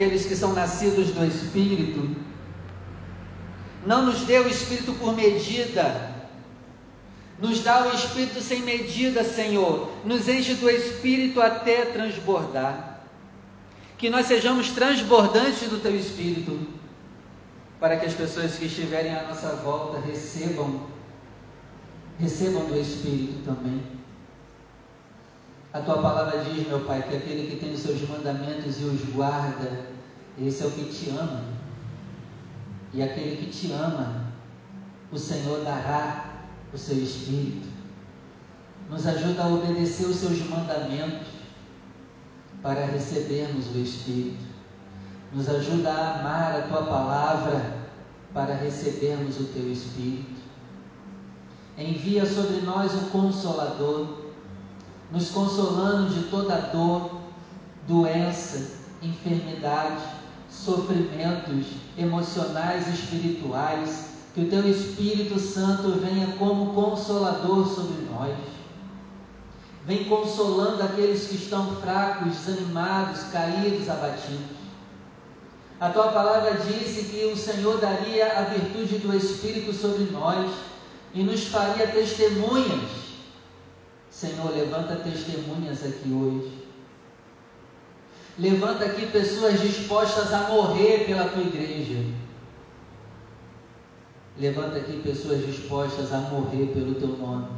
aqueles que são nascidos do Espírito. Não nos dê o Espírito por medida. Nos dá o Espírito sem medida, Senhor. Nos enche do Espírito até transbordar. Que nós sejamos transbordantes do Teu Espírito. Para que as pessoas que estiverem à nossa volta recebam, recebam do Espírito também. A tua palavra diz, meu Pai, que aquele que tem os seus mandamentos e os guarda, esse é o que te ama. E aquele que te ama, o Senhor dará o seu Espírito. Nos ajuda a obedecer os seus mandamentos para recebermos o Espírito. Nos ajuda a amar a tua palavra para recebermos o teu Espírito. Envia sobre nós o Consolador nos consolando de toda dor, doença, enfermidade, sofrimentos emocionais e espirituais. Que o teu Espírito Santo venha como consolador sobre nós. Vem consolando aqueles que estão fracos, desanimados, caídos, abatidos. A tua palavra disse que o Senhor daria a virtude do Espírito sobre nós e nos faria testemunhas Senhor, levanta testemunhas aqui hoje. Levanta aqui pessoas dispostas a morrer pela tua igreja. Levanta aqui pessoas dispostas a morrer pelo teu nome.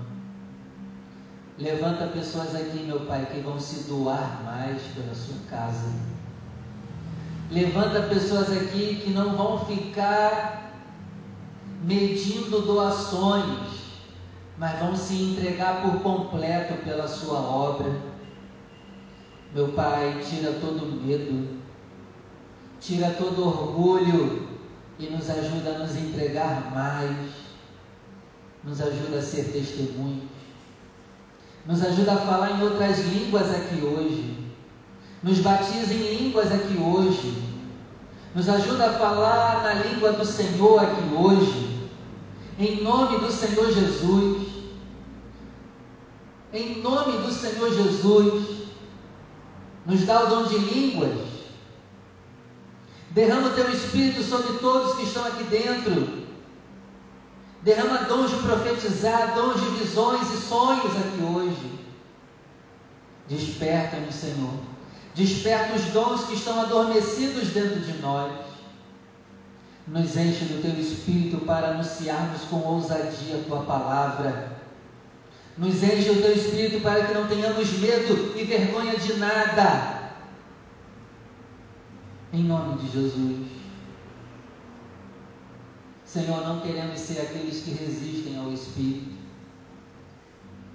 Levanta pessoas aqui, meu Pai, que vão se doar mais pela sua casa. Levanta pessoas aqui que não vão ficar medindo doações, mas vão se entregar por completo pela sua obra. Meu Pai, tira todo medo, tira todo orgulho e nos ajuda a nos entregar mais, nos ajuda a ser testemunhos, nos ajuda a falar em outras línguas aqui hoje, nos batiza em línguas aqui hoje, nos ajuda a falar na língua do Senhor aqui hoje, em nome do Senhor Jesus. Em nome do Senhor Jesus, nos dá o dom de línguas. Derrama o teu espírito sobre todos que estão aqui dentro. Derrama dons de profetizar, dons de visões e sonhos aqui hoje. Desperta-nos, Senhor. Desperta os dons que estão adormecidos dentro de nós. Nos enche do teu espírito para anunciarmos com ousadia a tua palavra nos enche o teu espírito para que não tenhamos medo e vergonha de nada. Em nome de Jesus. Senhor, não queremos ser aqueles que resistem ao Espírito.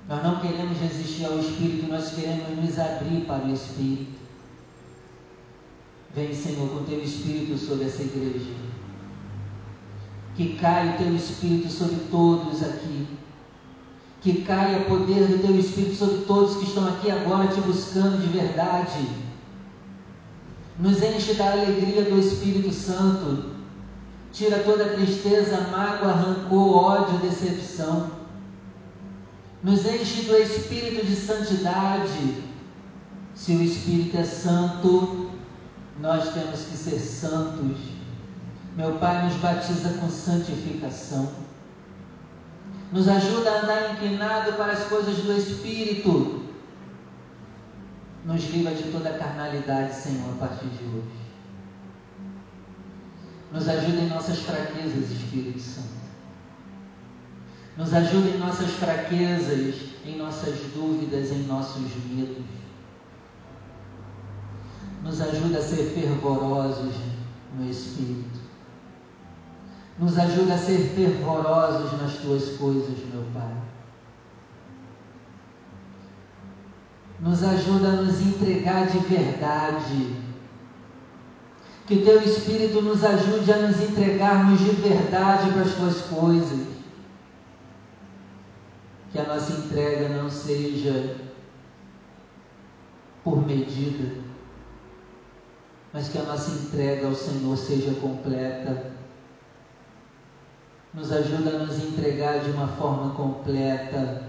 Nós não queremos resistir ao Espírito, nós queremos nos abrir para o Espírito. Vem, Senhor, com teu Espírito sobre essa igreja. Que caia o teu Espírito sobre todos aqui que caia poder do teu Espírito sobre todos que estão aqui agora te buscando de verdade. Nos enche da alegria do Espírito Santo. Tira toda tristeza, mágoa, rancor, ódio, decepção. Nos enche do Espírito de santidade. Se o Espírito é santo, nós temos que ser santos. Meu Pai nos batiza com santificação nos ajuda a andar inclinado para as coisas do Espírito. Nos livra de toda carnalidade, Senhor, a partir de hoje. Nos ajuda em nossas fraquezas, Espírito Santo. Nos ajuda em nossas fraquezas, em nossas dúvidas, em nossos medos. Nos ajuda a ser fervorosos no Espírito. Nos ajuda a ser fervorosos nas tuas coisas, meu Pai. Nos ajuda a nos entregar de verdade. Que teu Espírito nos ajude a nos entregarmos de verdade para as tuas coisas. Que a nossa entrega não seja por medida, mas que a nossa entrega ao Senhor seja completa nos ajuda a nos entregar de uma forma completa.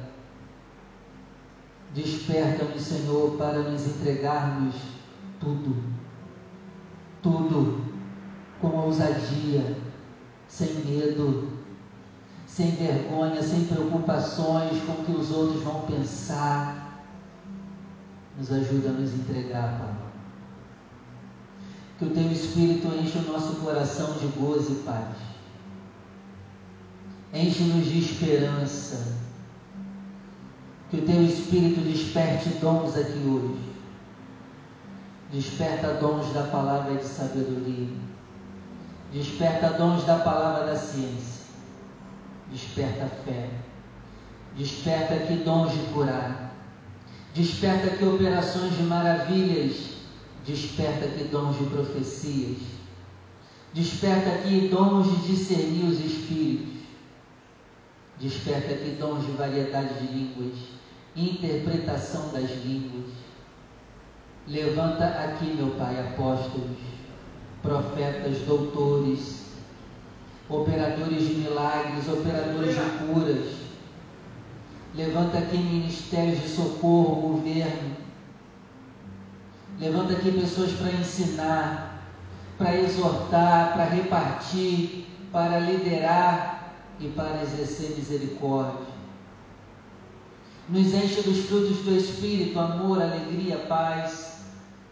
Desperta-nos, Senhor, para nos entregarmos tudo. Tudo com ousadia, sem medo, sem vergonha, sem preocupações com o que os outros vão pensar. Nos ajuda a nos entregar, Pai. Que o Teu Espírito enche o nosso coração de gozo e paz. Enche-nos de esperança. Que o Teu Espírito desperte dons aqui hoje. Desperta dons da palavra de sabedoria. Desperta dons da palavra da ciência. Desperta fé. Desperta aqui dons de curar. Desperta aqui operações de maravilhas. Desperta aqui dons de profecias. Desperta aqui dons de discernir os espíritos. Desperta aqui dons de variedade de línguas. Interpretação das línguas Levanta aqui, meu Pai, apóstolos, profetas, doutores, operadores de milagres, operadores de curas. Levanta aqui ministérios de socorro, governo. Levanta aqui pessoas para ensinar, para exortar, para repartir, para liderar e para exercer misericórdia. Nos enche dos frutos do Espírito, amor, alegria, paz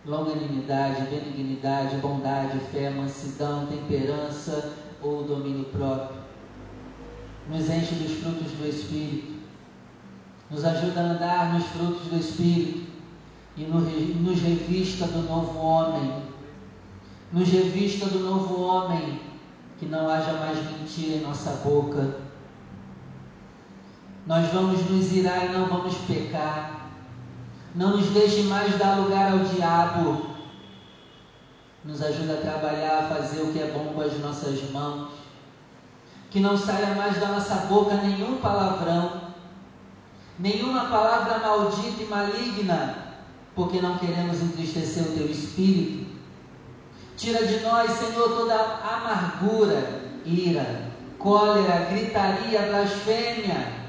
longanimidade, benignidade, bondade, fé, mansidão, temperança ou domínio próprio. Nos enche dos frutos do Espírito, nos ajuda a andar nos frutos do Espírito e nos revista do novo homem. Nos revista do novo homem, que não haja mais mentira em nossa boca. Nós vamos nos irar e não vamos pecar não nos deixe mais dar lugar ao diabo. Nos ajuda a trabalhar, a fazer o que é bom com as nossas mãos. Que não saia mais da nossa boca nenhum palavrão, nenhuma palavra maldita e maligna, porque não queremos entristecer o teu espírito. Tira de nós, Senhor, toda amargura, ira, cólera, gritaria, blasfêmia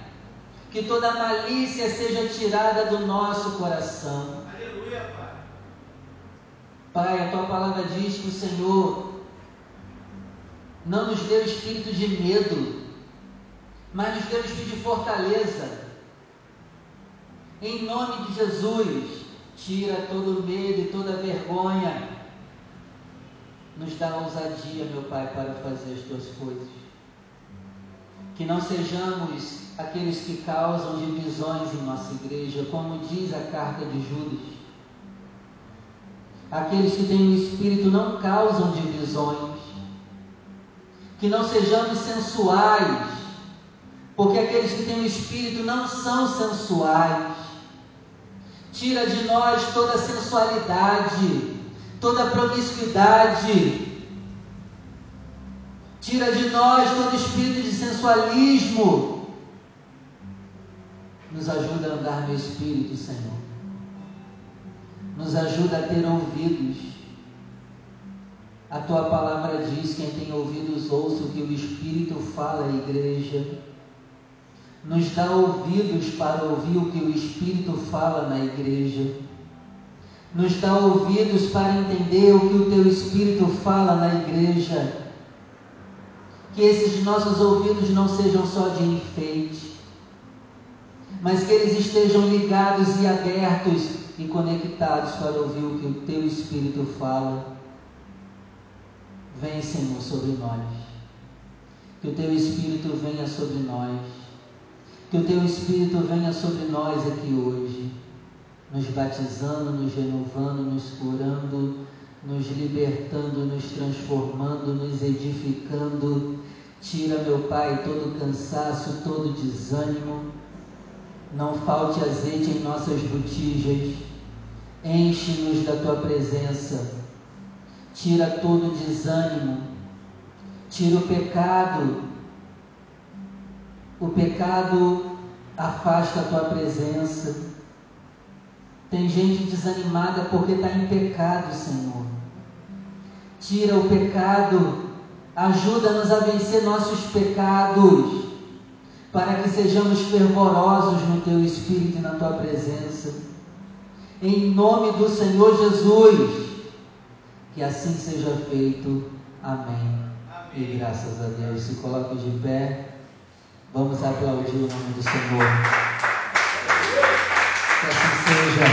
que toda malícia seja tirada do nosso coração. Aleluia, Pai. Pai, a tua palavra diz que o Senhor não nos deu espírito de medo, mas nos deu espírito de fortaleza. Em nome de Jesus, tira todo medo e toda vergonha. Nos dá ousadia, meu Pai, para fazer as tuas coisas. Que não sejamos aqueles que causam divisões em nossa igreja, como diz a carta de Judas. Aqueles que têm o Espírito não causam divisões. Que não sejamos sensuais, porque aqueles que têm o Espírito não são sensuais. Tira de nós toda sensualidade, toda promiscuidade. Tira de nós todo espírito de sensualismo nos ajuda a andar no Espírito, Senhor. Nos ajuda a ter ouvidos. A tua palavra diz: quem tem ouvidos, ouça o que o Espírito fala à igreja. Nos dá ouvidos para ouvir o que o Espírito fala na igreja. Nos dá ouvidos para entender o que o teu Espírito fala na igreja. Que esses nossos ouvidos não sejam só de enfeite, mas que eles estejam ligados e abertos e conectados para ouvir o que o teu Espírito fala. Vem, Senhor, sobre nós. Que o teu Espírito venha sobre nós. Que o teu Espírito venha sobre nós aqui hoje, nos batizando, nos renovando, nos curando, nos libertando, nos transformando, nos edificando. Tira, meu Pai, todo cansaço, todo desânimo não falte azeite em nossas botijas. Enche-nos da tua presença. Tira todo desânimo. Tira o pecado. O pecado afasta a tua presença. Tem gente desanimada porque está em pecado, Senhor. Tira o pecado. Ajuda-nos a vencer nossos pecados para que sejamos fervorosos no teu espírito e na tua presença. Em nome do Senhor Jesus, Que assim seja feito. Amém. Amém. E graças a Deus. Se coloque de pé. Vamos aplaudir o nome do Senhor. Seja.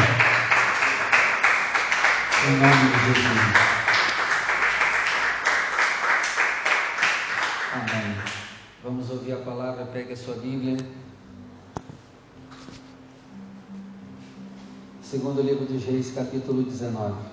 Em nome de Jesus. Amém. Vamos ouvir a palavra. Pegue a sua Bíblia. Segundo livro dos Reis, capítulo 19.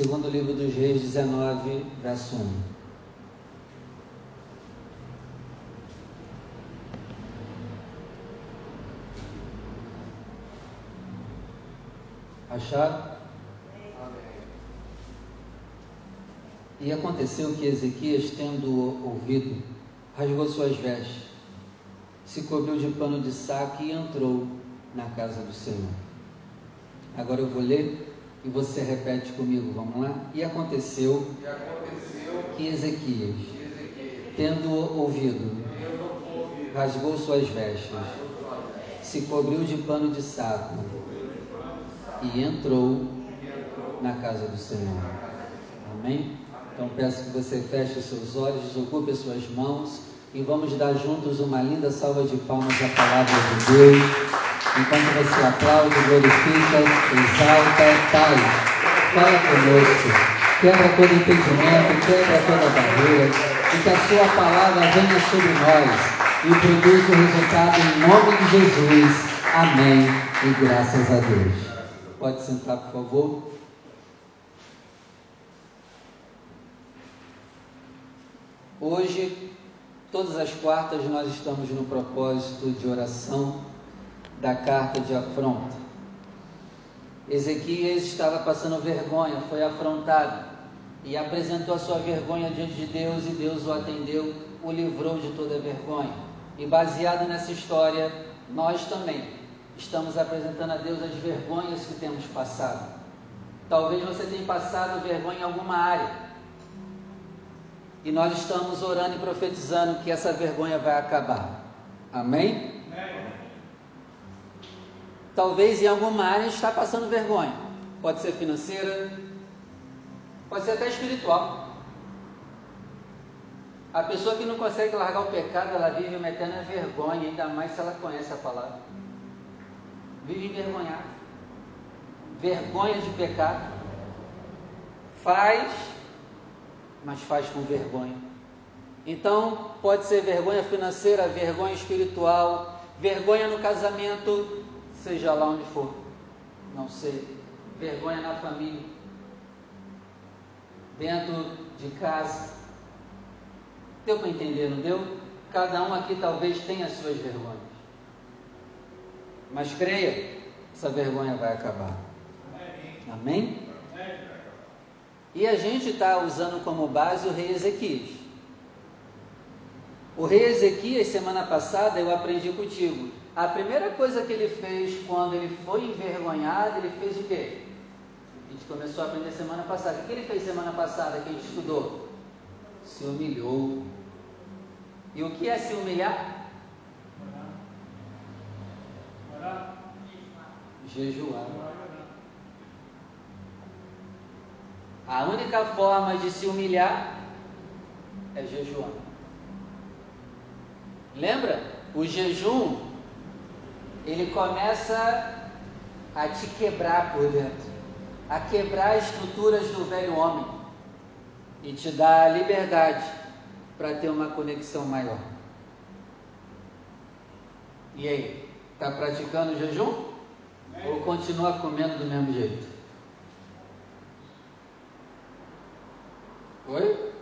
Segundo livro dos Reis 19, verso 1. Acharam? E aconteceu que Ezequias, tendo ouvido, rasgou suas vestes, se cobriu de pano de saco e entrou na casa do Senhor. Agora eu vou ler e você repete comigo, vamos lá? E aconteceu, e aconteceu que Ezequias, Ezequias tendo ouvido, rasgou suas vestes, se cobriu de pano de saco e entrou na casa do Senhor. Amém? Então peço que você feche seus olhos, desocupe as suas mãos e vamos dar juntos uma linda salva de palmas à palavra de Deus. Enquanto você aplaude, glorifica, exalta, Pai, fala conosco, quebra todo impedimento, quebra toda barreira, e que a sua palavra venha sobre nós e produza o resultado em nome de Jesus. Amém. E graças a Deus. Pode sentar, por favor. Hoje, todas as quartas, nós estamos no propósito de oração da carta de afronta. Ezequias estava passando vergonha, foi afrontado e apresentou a sua vergonha diante de Deus e Deus o atendeu, o livrou de toda vergonha. E baseado nessa história, nós também estamos apresentando a Deus as vergonhas que temos passado. Talvez você tenha passado vergonha em alguma área. E nós estamos orando e profetizando que essa vergonha vai acabar. Amém? Talvez em alguma área está passando vergonha. Pode ser financeira, pode ser até espiritual. A pessoa que não consegue largar o pecado, ela vive uma eterna vergonha, ainda mais se ela conhece a palavra vive envergonhado, vergonha de pecar, faz, mas faz com vergonha. Então, pode ser vergonha financeira, vergonha espiritual, vergonha no casamento, seja lá onde for, não sei, vergonha na família, dentro de casa. Deu para entender, não deu? Cada um aqui talvez tenha as suas vergonhas. Mas creia, essa vergonha vai acabar. Amém? E a gente está usando como base o rei Ezequias. O rei Ezequias, semana passada, eu aprendi contigo. A primeira coisa que ele fez quando ele foi envergonhado, ele fez o quê? A gente começou a aprender semana passada. O que ele fez semana passada que a gente estudou? Se humilhou. E o que é se humilhar? Jejuar. A única forma de se humilhar é jejuar. Lembra? O jejum ele começa a te quebrar por dentro, a quebrar as estruturas do velho homem e te dá a liberdade para ter uma conexão maior. E aí? Está praticando jejum? Ou continua comendo do mesmo jeito? Oi?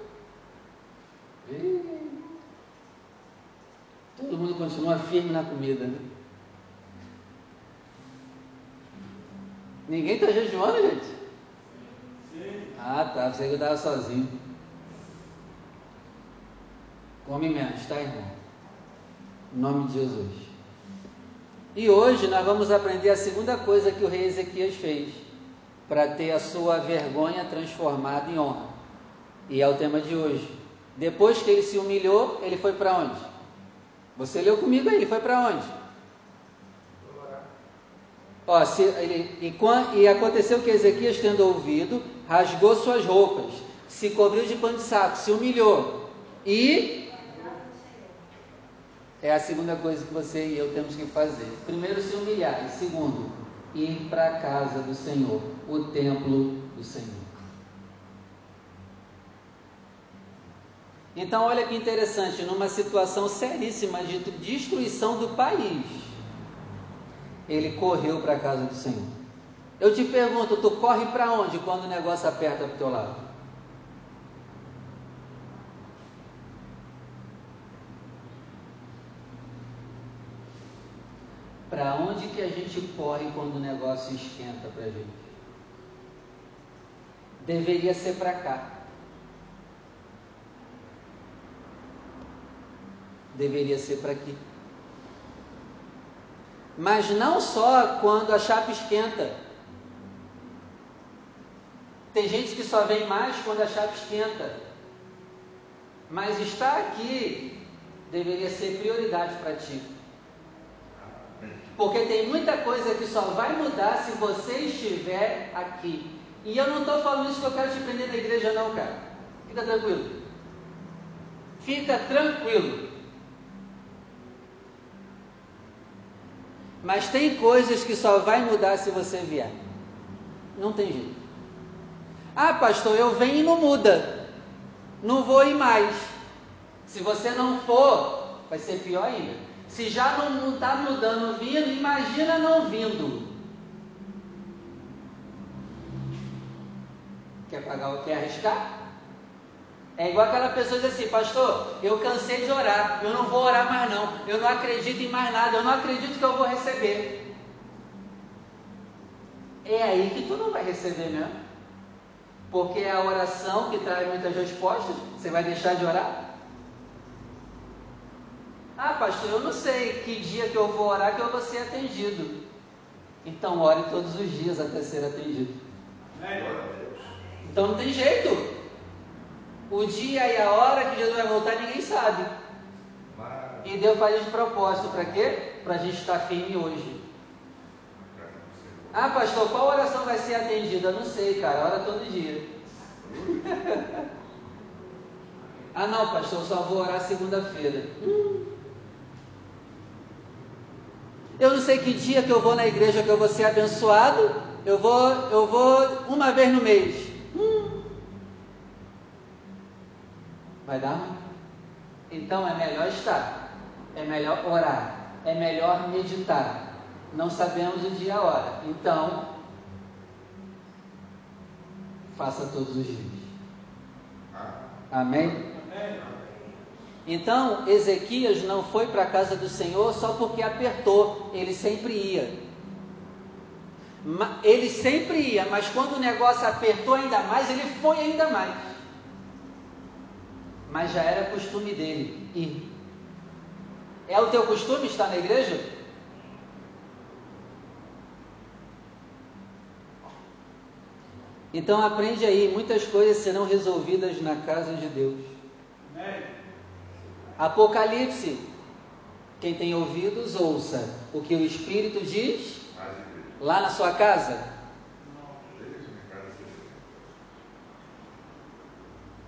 Todo mundo continua firme na comida, né? Ninguém está jejuando, gente? Sim. Ah, tá. Você que estava sozinho. Come menos, tá, irmão? Em nome de Jesus. E hoje nós vamos aprender a segunda coisa que o rei Ezequias fez para ter a sua vergonha transformada em honra. E é o tema de hoje. Depois que ele se humilhou, ele foi para onde? Você leu comigo aí, ele foi para onde? Ó, se, ele, e, e aconteceu que Ezequias, tendo ouvido, rasgou suas roupas, se cobriu de pano de saco, se humilhou e é a segunda coisa que você e eu temos que fazer. Primeiro, se humilhar. E segundo, ir para a casa do Senhor, o templo do Senhor. Então, olha que interessante, numa situação seríssima de destruição do país, ele correu para a casa do Senhor. Eu te pergunto, tu corre para onde quando o negócio aperta para o teu lado? Para onde que a gente corre quando o negócio esquenta para a gente? Deveria ser para cá. Deveria ser para aqui. Mas não só quando a chapa esquenta. Tem gente que só vem mais quando a chapa esquenta. Mas estar aqui deveria ser prioridade para ti. Porque tem muita coisa que só vai mudar se você estiver aqui. E eu não estou falando isso que eu quero te prender na igreja, não, cara. Fica tranquilo. Fica tranquilo. Mas tem coisas que só vai mudar se você vier. Não tem jeito. Ah, pastor, eu venho e não muda. Não vou ir mais. Se você não for, vai ser pior ainda. Se já não está mudando vindo, imagina não vindo. Quer pagar, quer arriscar? É igual aquela pessoa diz assim, pastor, eu cansei de orar, eu não vou orar mais não, eu não acredito em mais nada, eu não acredito que eu vou receber. É aí que tu não vai receber mesmo. Porque é a oração que traz muitas respostas, você vai deixar de orar? Ah, pastor, eu não sei que dia que eu vou orar que eu vou ser atendido. Então ore todos os dias até ser atendido. Então não tem jeito. O dia e a hora que Jesus vai voltar ninguém sabe. E Deus faz de propósito para quê? Para a gente estar firme hoje. Ah, pastor, qual oração vai ser atendida? Não sei, cara. Ora todo dia. ah, não, pastor, só vou orar segunda-feira. Eu não sei que dia que eu vou na igreja que eu vou ser abençoado. Eu vou, eu vou uma vez no mês. Hum. Vai dar? Então é melhor estar, é melhor orar, é melhor meditar. Não sabemos o dia e a hora. Então, faça todos os dias. Amém? Amém. Então, Ezequias não foi para a casa do Senhor só porque apertou, ele sempre ia. Ele sempre ia, mas quando o negócio apertou ainda mais, ele foi ainda mais. Mas já era costume dele ir. É o teu costume estar na igreja? Então aprende aí, muitas coisas serão resolvidas na casa de Deus. Amém. Apocalipse. Quem tem ouvidos, ouça o que o Espírito diz lá na sua casa.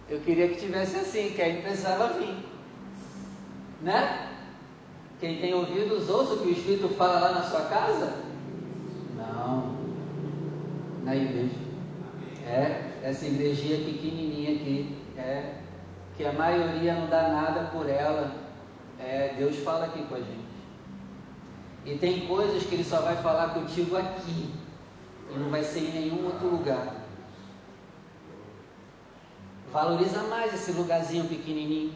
Eu queria que tivesse assim, que aí não precisava vir. Né? Quem tem ouvidos, ouça o que o Espírito fala lá na sua casa? Não. Na igreja. É, essa igrejinha pequenininha aqui. É que a maioria não dá nada por ela. É, Deus fala aqui com a gente. E tem coisas que Ele só vai falar contigo aqui, e não vai ser em nenhum outro lugar. Valoriza mais esse lugarzinho pequenininho.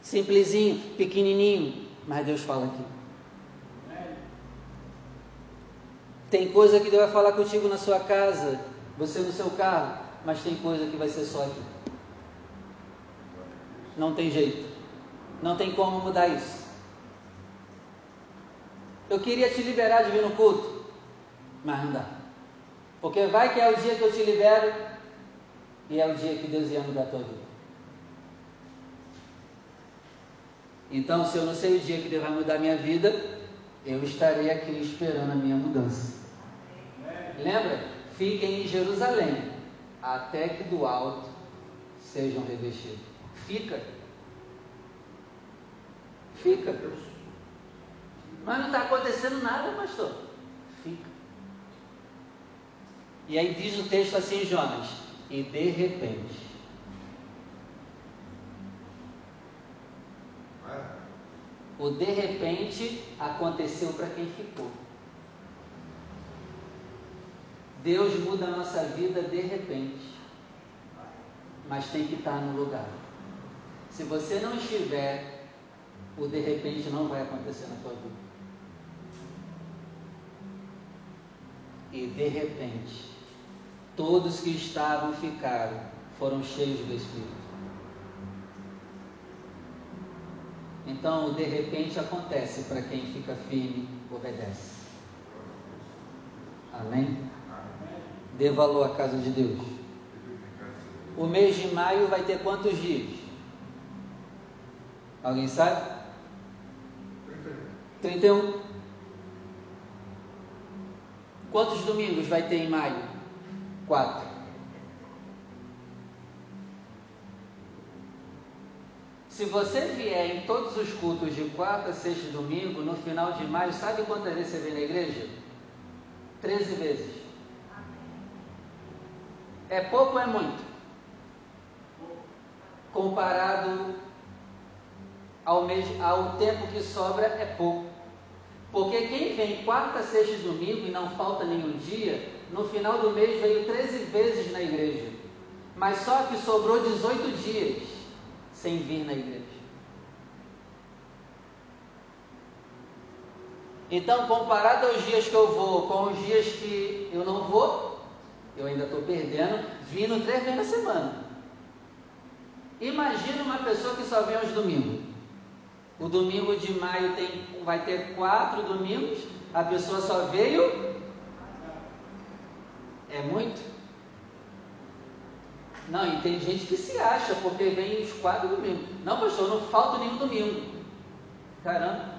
Simplesinho, pequenininho, mas Deus fala aqui. Tem coisa que Deus vai falar contigo na sua casa, você no seu carro mas tem coisa que vai ser só aqui. Não tem jeito. Não tem como mudar isso. Eu queria te liberar de vir no culto, mas não dá. Porque vai que é o dia que eu te libero e é o dia que Deus ia mudar a tua vida. Então, se eu não sei o dia que Deus vai mudar a minha vida, eu estarei aqui esperando a minha mudança. Lembra? Fiquem em Jerusalém, até que do alto sejam revestidos. Fica. Fica. Mas não está acontecendo nada, pastor. Fica. E aí diz o texto assim, Jonas, e de repente. O de repente aconteceu para quem ficou. Deus muda a nossa vida de repente, mas tem que estar no lugar. Se você não estiver, o de repente não vai acontecer na tua vida. E de repente, todos que estavam ficaram, foram cheios do Espírito. Então, o de repente acontece para quem fica firme, obedece. Amém? Dê valor à casa de Deus. O mês de maio vai ter quantos dias? Alguém sabe? 31. Quantos domingos vai ter em maio? Quatro. Se você vier em todos os cultos de quarta, sexta e domingo, no final de maio, sabe quantas vezes você vem na igreja? Treze vezes. É pouco ou é muito? Comparado ao, mês, ao tempo que sobra, é pouco. Porque quem vem quarta, sexta e domingo e não falta nenhum dia, no final do mês veio 13 vezes na igreja. Mas só que sobrou 18 dias sem vir na igreja. Então, comparado aos dias que eu vou com os dias que eu não vou, eu ainda estou perdendo, vindo três vezes na semana. Imagina uma pessoa que só vem aos domingos. O domingo de maio tem, vai ter quatro domingos, a pessoa só veio. É muito? Não, e tem gente que se acha porque vem os quatro domingos. Não, pastor, não falta nenhum domingo. Caramba.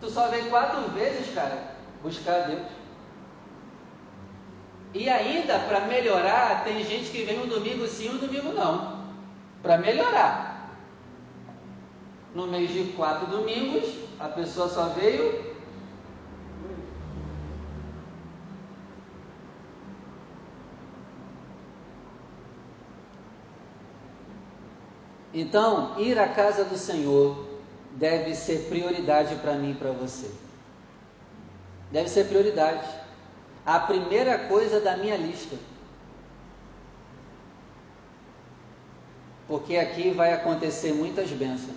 Tu só vem quatro vezes, cara, buscar Deus. E ainda, para melhorar, tem gente que vem um domingo sim, um domingo não. Para melhorar. No mês de quatro domingos, a pessoa só veio. Então, ir à casa do Senhor deve ser prioridade para mim e para você. Deve ser prioridade a primeira coisa da minha lista. Porque aqui vai acontecer muitas bênçãos.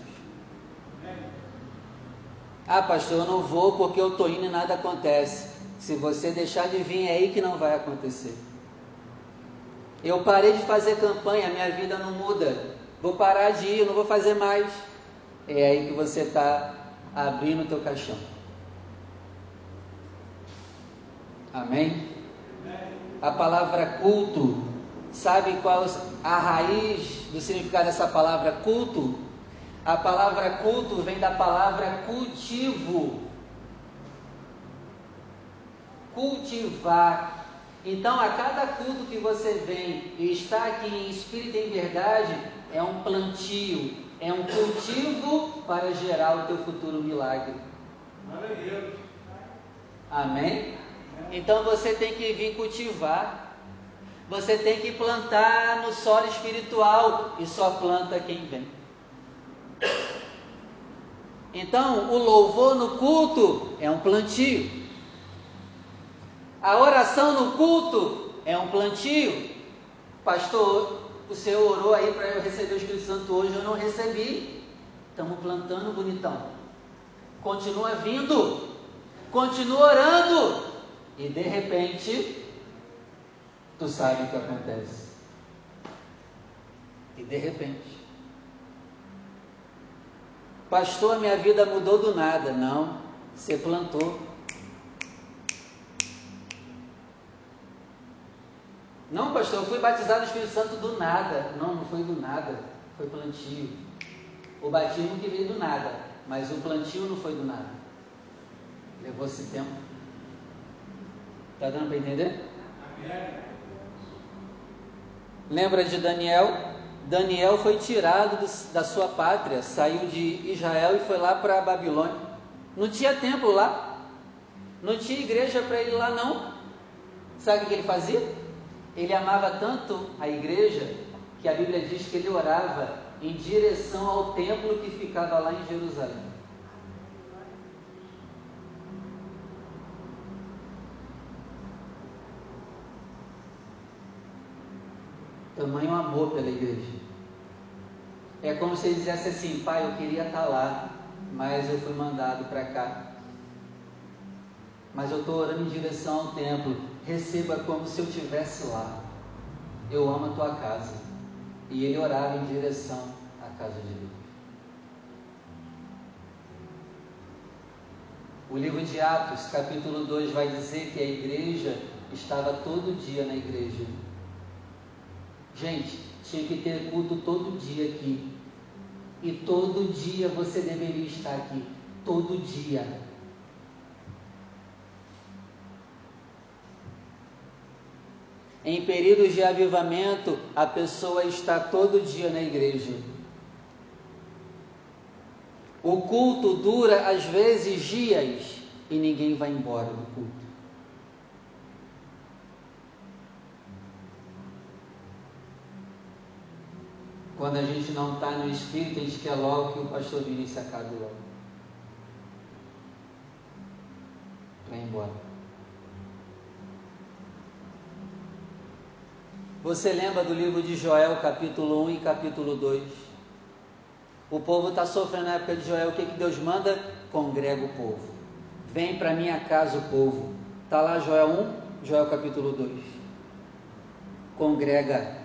Ah, pastor, eu não vou porque eu estou indo e nada acontece. Se você deixar de vir, é aí que não vai acontecer. Eu parei de fazer campanha, minha vida não muda. Vou parar de ir, não vou fazer mais. É aí que você está abrindo o teu caixão. Amém? A palavra culto, sabe qual a raiz do significado dessa palavra culto? A palavra culto vem da palavra cultivo. Cultivar. Então, a cada culto que você vem e está aqui em espírito e em verdade, é um plantio, é um cultivo para gerar o teu futuro milagre. Amém? Então você tem que vir cultivar. Você tem que plantar no solo espiritual e só planta quem vem. Então, o louvor no culto é um plantio. A oração no culto é um plantio. Pastor, o Senhor orou aí para eu receber o Espírito Santo hoje, eu não recebi. Estamos plantando bonitão. Continua vindo. Continua orando. E de repente, tu sabe o que acontece. E de repente, pastor, minha vida mudou do nada. Não, Você plantou. Não, pastor, eu fui batizado no Espírito Santo do nada. Não, não foi do nada. Foi plantio. O batismo que veio do nada. Mas o plantio não foi do nada. Levou-se tempo. Está dando para entender? Lembra de Daniel? Daniel foi tirado do, da sua pátria, saiu de Israel e foi lá para a Babilônia. Não tinha templo lá, não tinha igreja para ele lá não. Sabe o que ele fazia? Ele amava tanto a igreja que a Bíblia diz que ele orava em direção ao templo que ficava lá em Jerusalém. Tamanho amor pela igreja. É como se ele dissesse assim: Pai, eu queria estar lá, mas eu fui mandado para cá. Mas eu estou orando em direção ao templo. Receba como se eu estivesse lá. Eu amo a tua casa. E ele orava em direção à casa de Deus. O livro de Atos, capítulo 2, vai dizer que a igreja estava todo dia na igreja. Gente, tinha que ter culto todo dia aqui. E todo dia você deveria estar aqui. Todo dia. Em períodos de avivamento, a pessoa está todo dia na igreja. O culto dura às vezes dias e ninguém vai embora do culto. Quando a gente não está no espírito, a gente quer logo que o pastor Vinícius acabe logo. Para ir embora. Você lembra do livro de Joel, capítulo 1 e capítulo 2? O povo está sofrendo na época de Joel. O que, que Deus manda? Congrega o povo. Vem para minha casa o povo. Está lá Joel 1, Joel capítulo 2. Congrega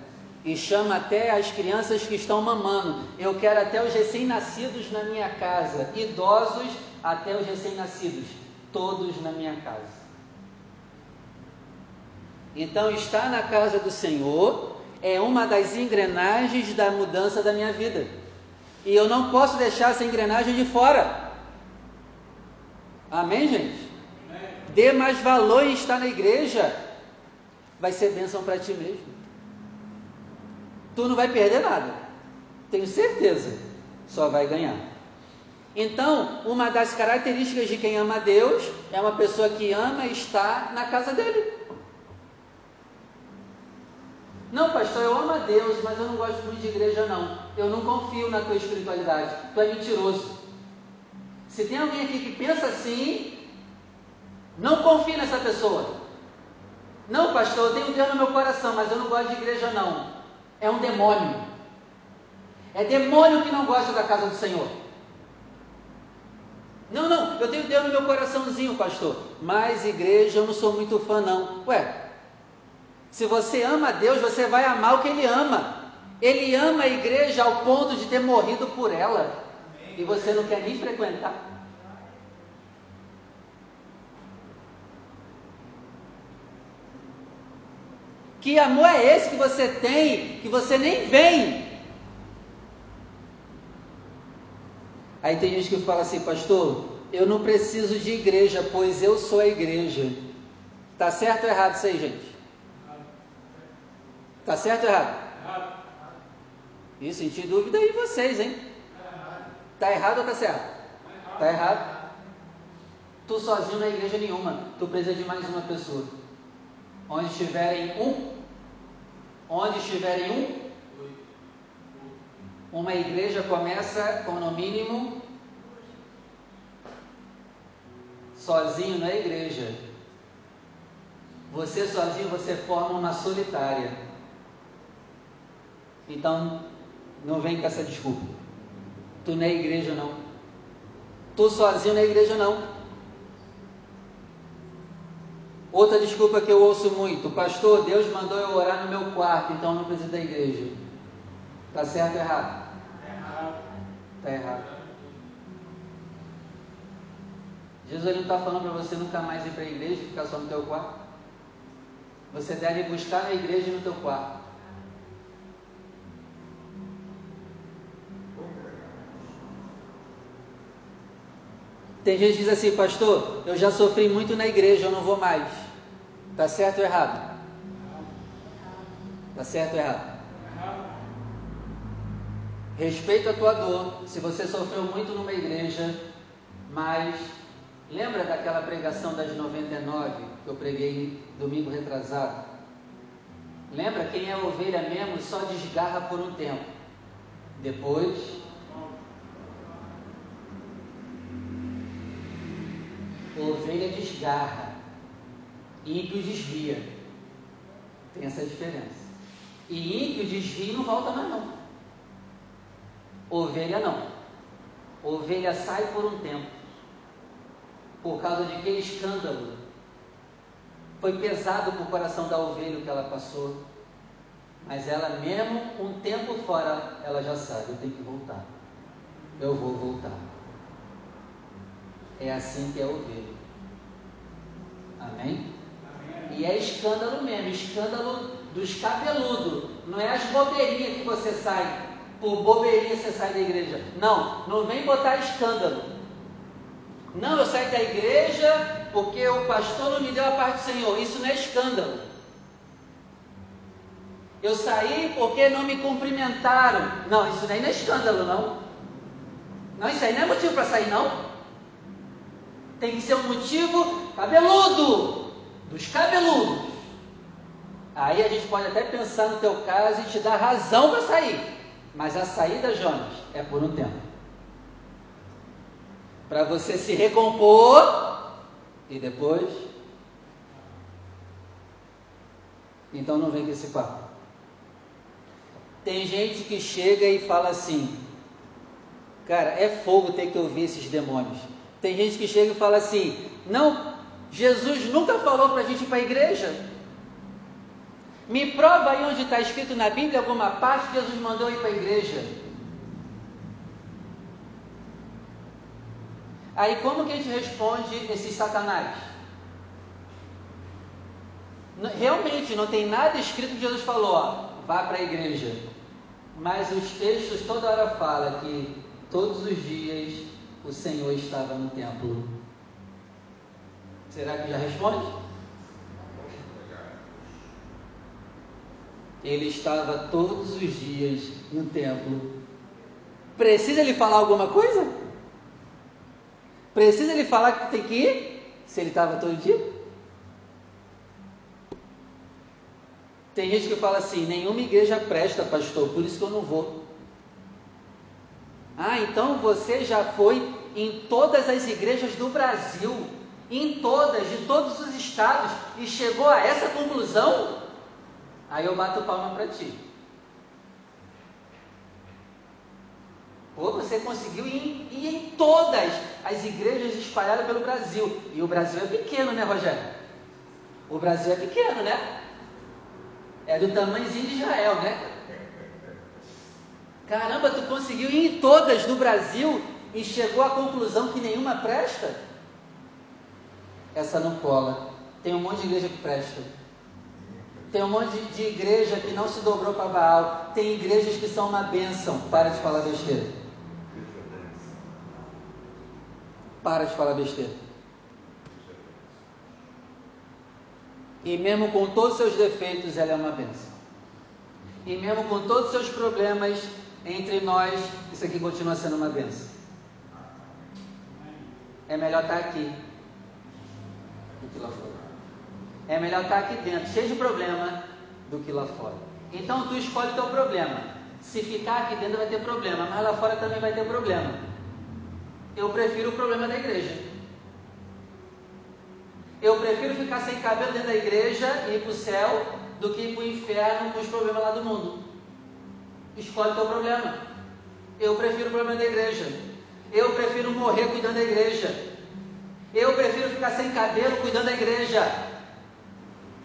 e chama até as crianças que estão mamando. Eu quero até os recém-nascidos na minha casa, idosos até os recém-nascidos, todos na minha casa. Então, estar na casa do Senhor é uma das engrenagens da mudança da minha vida. E eu não posso deixar essa engrenagem de fora. Amém, gente? Dê mais valor em estar na igreja. Vai ser bênção para ti mesmo tu não vai perder nada. Tenho certeza. Só vai ganhar. Então, uma das características de quem ama Deus é uma pessoa que ama estar na casa dele. Não, pastor, eu amo a Deus, mas eu não gosto muito de igreja, não. Eu não confio na tua espiritualidade. Tu é mentiroso. Se tem alguém aqui que pensa assim, não confie nessa pessoa. Não, pastor, eu tenho Deus no meu coração, mas eu não gosto de igreja, não. É um demônio. É demônio que não gosta da casa do Senhor. Não, não, eu tenho Deus no meu coraçãozinho, pastor. Mas igreja eu não sou muito fã, não. Ué, se você ama Deus, você vai amar o que Ele ama. Ele ama a igreja ao ponto de ter morrido por ela. E você não quer nem frequentar. Que amor é esse que você tem, que você nem vem? Aí tem gente que fala assim, pastor, eu não preciso de igreja, pois eu sou a igreja. Tá certo ou errado isso aí, gente? Tá certo ou errado? E senti dúvida aí vocês, hein? Tá errado ou tá certo? Tá errado. Tu sozinho na igreja nenhuma, tu precisa de mais uma pessoa. Onde estiverem um, Onde estiverem um, uma igreja começa com no mínimo sozinho na igreja. Você sozinho você forma uma solitária. Então não vem com essa desculpa. Tu na igreja não. Tu sozinho na igreja não. Outra desculpa que eu ouço muito, pastor, Deus mandou eu orar no meu quarto, então não preciso da igreja. Está certo ou errado? Está errado. Jesus não está falando para você nunca mais ir para a igreja e ficar só no teu quarto. Você deve buscar na igreja e no teu quarto. Tem gente que diz assim, pastor, eu já sofri muito na igreja, eu não vou mais. Está certo ou errado? Está certo ou errado? Respeito a tua dor, se você sofreu muito numa igreja, mas lembra daquela pregação das 99 que eu preguei domingo retrasado? Lembra quem é ovelha mesmo só desgarra por um tempo. Depois ovelha desgarra, ímpio desvia. Tem essa diferença. E ímpio desvia e não volta mais não. Ovelha não. Ovelha sai por um tempo. Por causa de aquele escândalo. Foi pesado para o coração da ovelha o que ela passou. Mas ela mesmo um tempo fora, ela já sabe, eu tenho que voltar. Eu vou voltar. É assim que é ovelha. Amém? Amém? E é escândalo mesmo, escândalo dos cabeludos. Não é as bobeirinhas que você sai, por bobeirinha você sai da igreja. Não, não vem botar escândalo. Não, eu saí da igreja porque o pastor não me deu a parte do Senhor. Isso não é escândalo. Eu saí porque não me cumprimentaram. Não, isso nem é escândalo, não. Não, isso aí não é motivo para sair, não. Tem que ser um motivo cabeludo, dos cabeludos. Aí a gente pode até pensar no teu caso e te dar razão para sair. Mas a saída, Jonas, é por um tempo. Para você se recompor e depois. Então não vem com esse papo. Tem gente que chega e fala assim: Cara, é fogo ter que ouvir esses demônios. Tem gente que chega e fala assim: Não, Jesus nunca falou para a gente ir para a igreja. Me prova aí onde está escrito na Bíblia alguma parte que Jesus mandou ir para a igreja. Aí como que a gente responde esses satanás? Realmente não tem nada escrito que Jesus falou, ó, vá para a igreja. Mas os textos toda hora falam que todos os dias o Senhor estava no templo. Será que já responde? Ele estava todos os dias no templo. Precisa ele falar alguma coisa? Precisa ele falar que tem que ir? Se ele estava todo dia? Tem gente que fala assim: nenhuma igreja presta, pastor, por isso que eu não vou. Ah, então você já foi em todas as igrejas do Brasil, em todas, de todos os estados, e chegou a essa conclusão? Aí eu bato palma para ti. Ou você conseguiu ir, ir em todas as igrejas espalhadas pelo Brasil. E o Brasil é pequeno, né, Rogério? O Brasil é pequeno, né? É do tamanhozinho de Israel, né? Caramba, tu conseguiu ir em todas do Brasil e chegou à conclusão que nenhuma presta? Essa não cola. Tem um monte de igreja que presta. Tem um monte de, igreja que não se dobrou para Baal. Tem igrejas que são uma bênção. Para de falar besteira. Para de falar besteira. E mesmo com todos os seus defeitos, ela é uma bênção. E mesmo com todos os seus problemas, entre nós, isso aqui continua sendo uma benção. É melhor estar aqui do que lá fora. É melhor estar aqui dentro, cheio de problema, do que lá fora. Então tu escolhe o teu problema. Se ficar aqui dentro vai ter problema, mas lá fora também vai ter problema. Eu prefiro o problema da igreja. Eu prefiro ficar sem cabelo dentro da igreja e ir para o céu do que ir para o inferno com os problemas lá do mundo. Escolhe o teu problema. Eu prefiro o problema da igreja. Eu prefiro morrer cuidando da igreja. Eu prefiro ficar sem cabelo cuidando da igreja.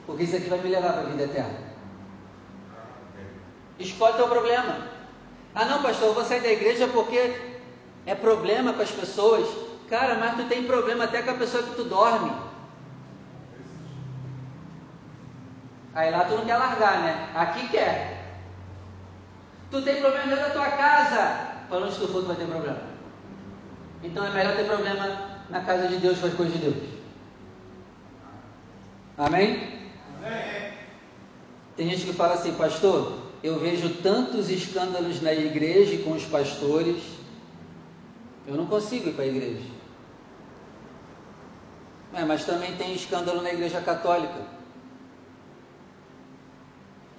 Porque isso aqui vai me levar para a vida eterna. Escolhe o teu problema. Ah não, pastor, eu vou sair da igreja porque é problema para as pessoas. Cara, mas tu tem problema até com a pessoa que tu dorme. Aí lá tu não quer largar, né? Aqui quer. Tu tem problema dentro da tua casa. Para onde tu for, tu vai ter problema. Então é melhor ter problema na casa de Deus com as coisas de Deus. Amém? Amém. Tem gente que fala assim, pastor, eu vejo tantos escândalos na igreja e com os pastores, eu não consigo ir para a igreja. É, mas também tem escândalo na igreja católica.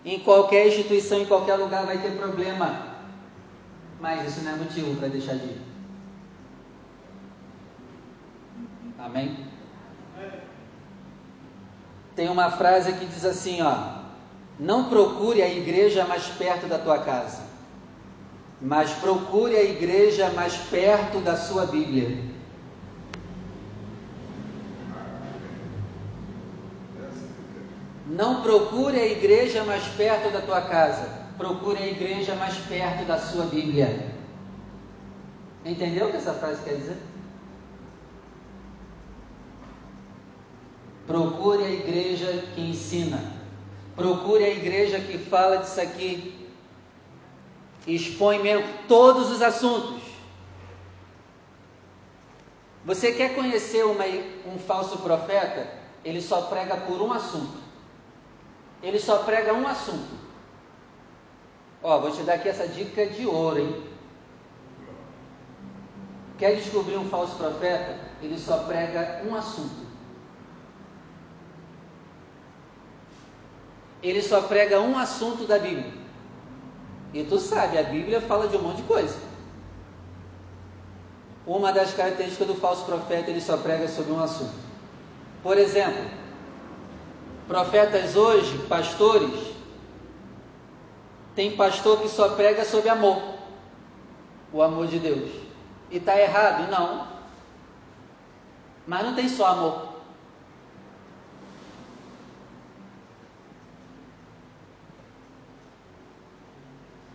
Em qualquer instituição, em qualquer lugar vai ter problema. Mas isso não é motivo para deixar de ir. Amém? Tem uma frase que diz assim, ó: Não procure a igreja mais perto da tua casa, mas procure a igreja mais perto da sua Bíblia. Não procure a igreja mais perto da tua casa, procure a igreja mais perto da sua Bíblia. Entendeu o que essa frase quer dizer? Procure a igreja que ensina. Procure a igreja que fala disso aqui. Expõe mesmo todos os assuntos. Você quer conhecer uma, um falso profeta? Ele só prega por um assunto ele só prega um assunto. Ó, vou te dar aqui essa dica de ouro, hein? Quer descobrir um falso profeta? Ele só prega um assunto. Ele só prega um assunto da Bíblia. E tu sabe, a Bíblia fala de um monte de coisa. Uma das características do falso profeta, ele só prega sobre um assunto. Por exemplo, Profetas hoje, pastores, tem pastor que só prega sobre amor, o amor de Deus. E está errado? Não. Mas não tem só amor.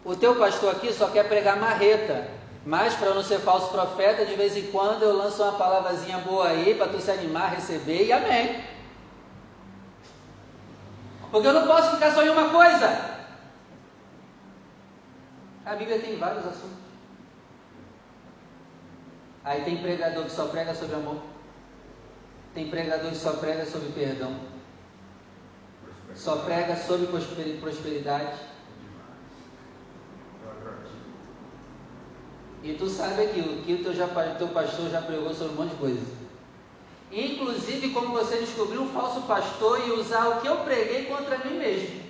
O teu pastor aqui só quer pregar marreta. Mas para não ser falso profeta, de vez em quando eu lanço uma palavrazinha boa aí para tu se animar, receber e amém. Porque eu não posso ficar só em uma coisa. A Bíblia tem vários assuntos. Aí tem pregador que só prega sobre amor. Tem pregador que só prega sobre perdão. Só prega sobre prosperidade. E tu sabe aquilo, que o teu, já, teu pastor já pregou sobre um monte de coisa. Inclusive, como você descobriu um falso pastor e usar o que eu preguei contra mim mesmo.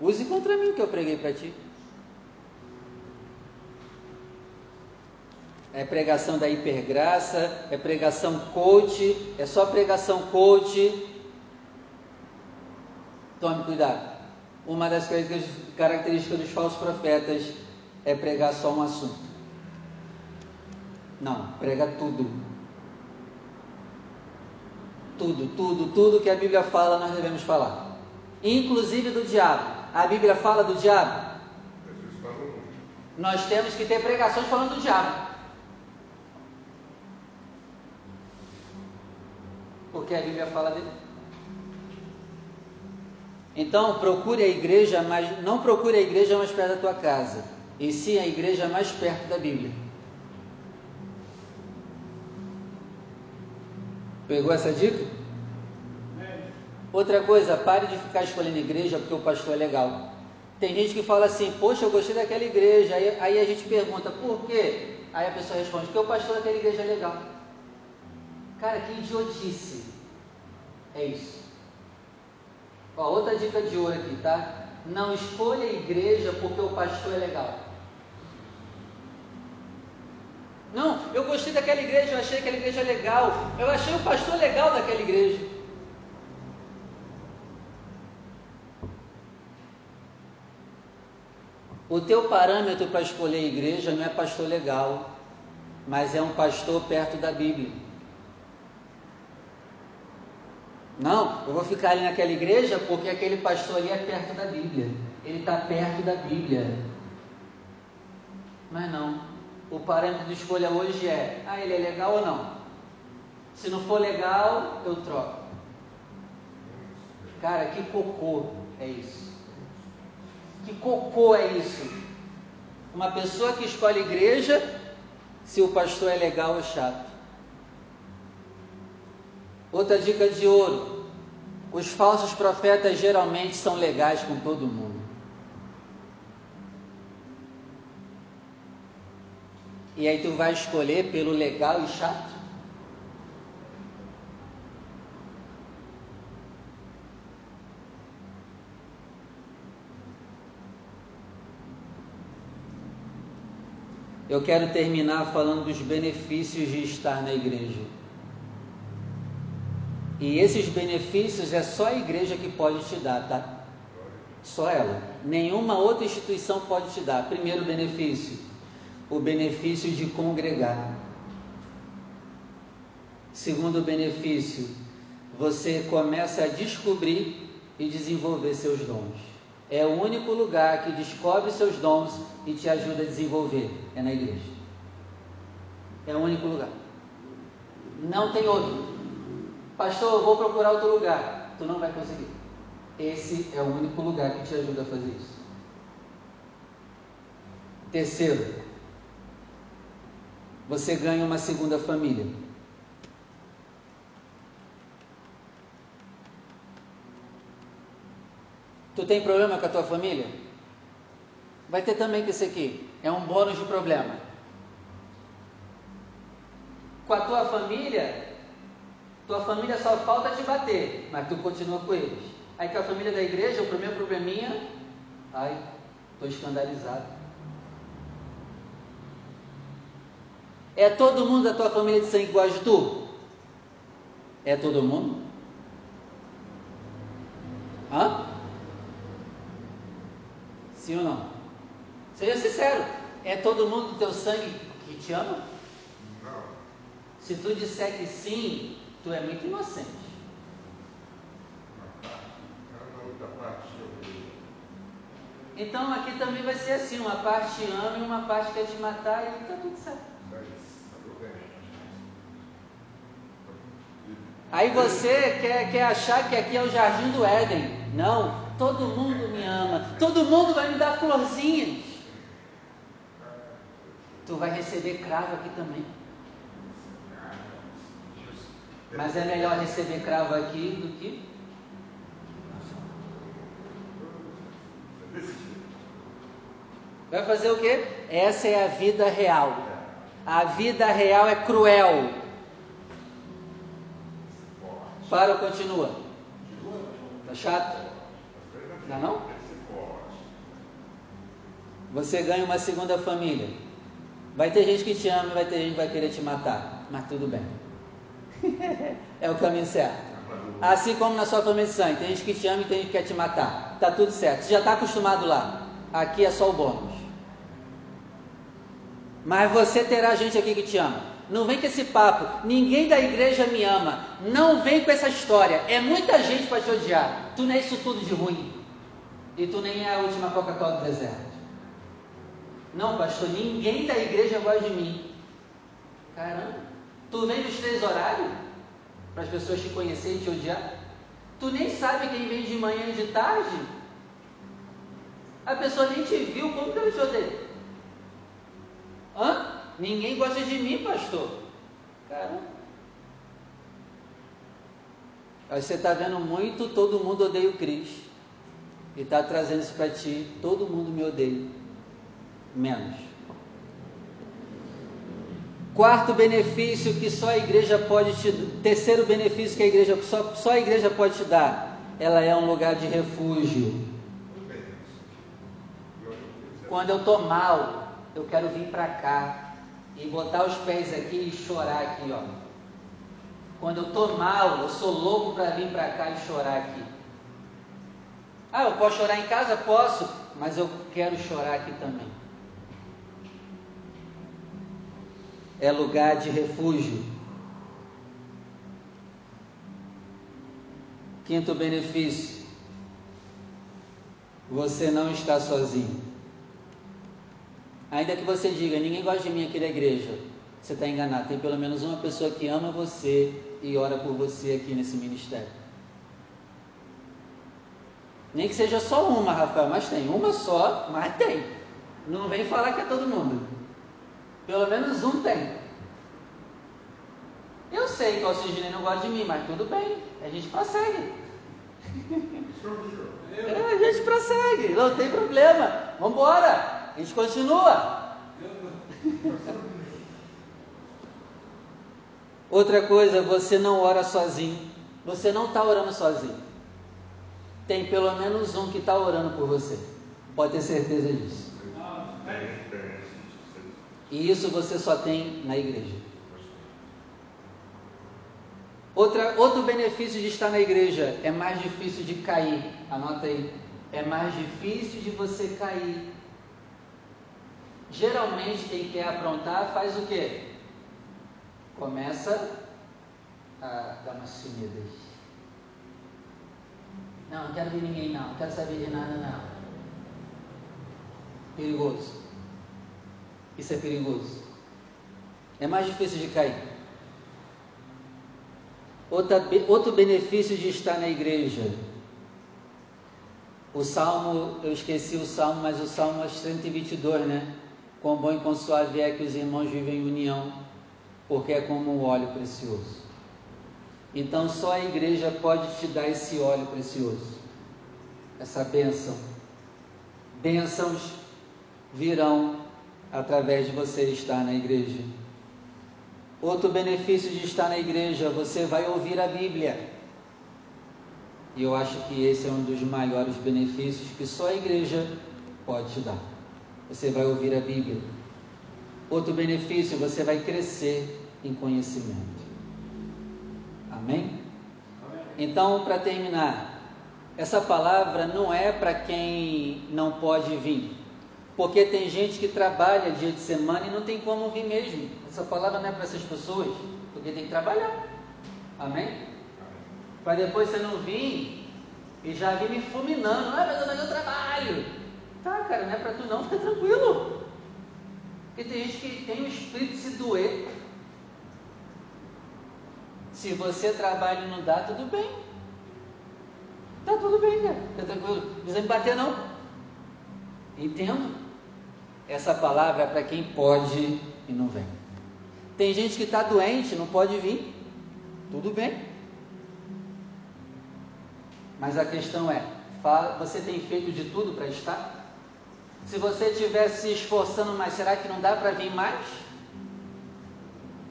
Use contra mim o que eu preguei para ti. É pregação da hipergraça, é pregação coach, é só pregação coach. Tome cuidado. Uma das características dos falsos profetas é pregar só um assunto. Não, prega tudo. Tudo, tudo, tudo que a Bíblia fala, nós devemos falar. Inclusive do diabo. A Bíblia fala do diabo. Nós temos que ter pregações falando do diabo. Porque a Bíblia fala dele. Então procure a igreja, mas não procure a igreja mais perto da tua casa, e sim a igreja mais perto da Bíblia. Pegou essa dica? Outra coisa, pare de ficar escolhendo igreja porque o pastor é legal. Tem gente que fala assim, poxa, eu gostei daquela igreja. Aí, aí a gente pergunta, por quê? Aí a pessoa responde, porque o pastor daquela igreja é legal. Cara, que idiotice. É isso. Ó, outra dica de ouro aqui, tá? Não escolha a igreja porque o pastor é legal. Não, eu gostei daquela igreja, eu achei aquela igreja legal. Eu achei o pastor legal daquela igreja. O teu parâmetro para escolher a igreja não é pastor legal, mas é um pastor perto da Bíblia. Não, eu vou ficar ali naquela igreja porque aquele pastor ali é perto da Bíblia. Ele está perto da Bíblia. Mas não. O parâmetro de escolha hoje é: ah, ele é legal ou não? Se não for legal, eu troco. Cara, que cocô é isso? Que cocô é isso? Uma pessoa que escolhe igreja se o pastor é legal ou chato. Outra dica de ouro: os falsos profetas geralmente são legais com todo mundo. E aí tu vai escolher pelo legal e chato? Eu quero terminar falando dos benefícios de estar na igreja. E esses benefícios é só a igreja que pode te dar, tá? Só ela. Nenhuma outra instituição pode te dar. Primeiro benefício, o benefício de congregar. Segundo benefício, você começa a descobrir e desenvolver seus dons. É o único lugar que descobre seus dons e te ajuda a desenvolver. É na igreja. É o único lugar. Não tem outro. Pastor, vou procurar outro lugar. Tu não vai conseguir. Esse é o único lugar que te ajuda a fazer isso. Terceiro, você ganha uma segunda família. Tu tem problema com a tua família? Vai ter também com esse aqui. É um bônus de problema. Com a tua família, tua família só falta te bater, mas tu continua com eles. Aí com a família da igreja, o primeiro probleminha, ai, estou escandalizado. É todo mundo da tua família de sangue igual a tu? É todo mundo? Hã? Sim ou não? Seja sincero. É todo mundo do teu sangue que te ama? Não. Se tu disser que sim, tu é muito inocente. Então aqui também vai ser assim, uma parte ama e uma parte quer te matar e está tudo certo. Aí você quer, quer achar que aqui é o jardim do Éden. Não, todo mundo me ama, todo mundo vai me dar florzinhas. Tu vai receber cravo aqui também. Mas é melhor receber cravo aqui do que. Vai fazer o quê? Essa é a vida real. A vida real é cruel. Para ou continua? Tá chato? Não é não? Você ganha uma segunda família. Vai ter gente que te ama e vai ter gente que vai querer te matar. Mas tudo bem. é o caminho certo. Assim como na sua família de sangue, tem gente que te ama e tem gente que quer te matar. Tá tudo certo. Você já está acostumado lá. Aqui é só o bônus. Mas você terá gente aqui que te ama. Não vem com esse papo. Ninguém da igreja me ama. Não vem com essa história. É muita gente para te odiar. Tu não é isso tudo de ruim. E tu nem é a última Coca-Cola do deserto. Não, pastor, ninguém da igreja gosta de mim. Caramba, tu vem nos três horários para as pessoas te conhecerem e te odiar? Tu nem sabe quem vem de manhã e de tarde? A pessoa nem te viu, como que ela te odeia? Hã? Ninguém gosta de mim, pastor. Caramba. Aí você está vendo muito, todo mundo odeia o Cristo. E está trazendo isso para ti. Todo mundo me odeia. Menos. Quarto benefício que só a igreja pode te terceiro benefício que a igreja só, só a igreja pode te dar, ela é um lugar de refúgio. Quando eu estou mal, eu quero vir para cá e botar os pés aqui e chorar aqui, ó. Quando eu estou mal, eu sou louco para vir para cá e chorar aqui. Ah, eu posso chorar em casa? Posso, mas eu quero chorar aqui também. É lugar de refúgio. Quinto benefício: você não está sozinho. Ainda que você diga, ninguém gosta de mim aqui da igreja, você está enganado. Tem pelo menos uma pessoa que ama você e ora por você aqui nesse ministério. Nem que seja só uma, Rafael, mas tem. Uma só, mas tem. Não vem falar que é todo mundo. Pelo menos um tem. Eu sei que o Alcigine não gosta de mim, mas tudo bem. A gente prossegue. É, a gente prossegue, não tem problema. Vamos embora. A gente continua. Outra coisa, você não ora sozinho. Você não está orando sozinho. Tem pelo menos um que está orando por você. Pode ter certeza disso. E isso você só tem na igreja. Outra, outro benefício de estar na igreja é mais difícil de cair. Anota aí. É mais difícil de você cair. Geralmente quem quer aprontar faz o quê? Começa a dar umas sumidas. Não, não quero ver ninguém não, não quero saber de nada não. Perigoso. Isso é perigoso. É mais difícil de cair. Outra, outro benefício de estar na igreja. O salmo, eu esqueci o salmo, mas o salmo é 122, né? Quão bom e quão suave é que os irmãos vivem em união, porque é como um óleo precioso. Então só a igreja pode te dar esse óleo precioso, essa bênção. Bênçãos virão através de você estar na igreja. Outro benefício de estar na igreja, você vai ouvir a Bíblia. E eu acho que esse é um dos maiores benefícios que só a igreja pode te dar. Você vai ouvir a Bíblia. Outro benefício, você vai crescer em conhecimento. Amém? Então, para terminar, essa palavra não é para quem não pode vir. Porque tem gente que trabalha dia de semana e não tem como vir mesmo. Essa palavra não é para essas pessoas, porque tem que trabalhar. Amém? Para depois você não vir e já vir me fulminando. É, mas eu trabalho. Tá, cara, não é para tu não, fica tranquilo. Porque tem gente que tem o espírito de se doer. Se você trabalha e não dá, tudo bem. Tá tudo bem, cara. Fica tranquilo. Não precisa me bater, não. Entendo. Essa palavra é para quem pode e não vem. Tem gente que está doente, não pode vir. Tudo bem. Mas a questão é: você tem feito de tudo para estar? Se você estiver se esforçando mais, será que não dá para vir mais?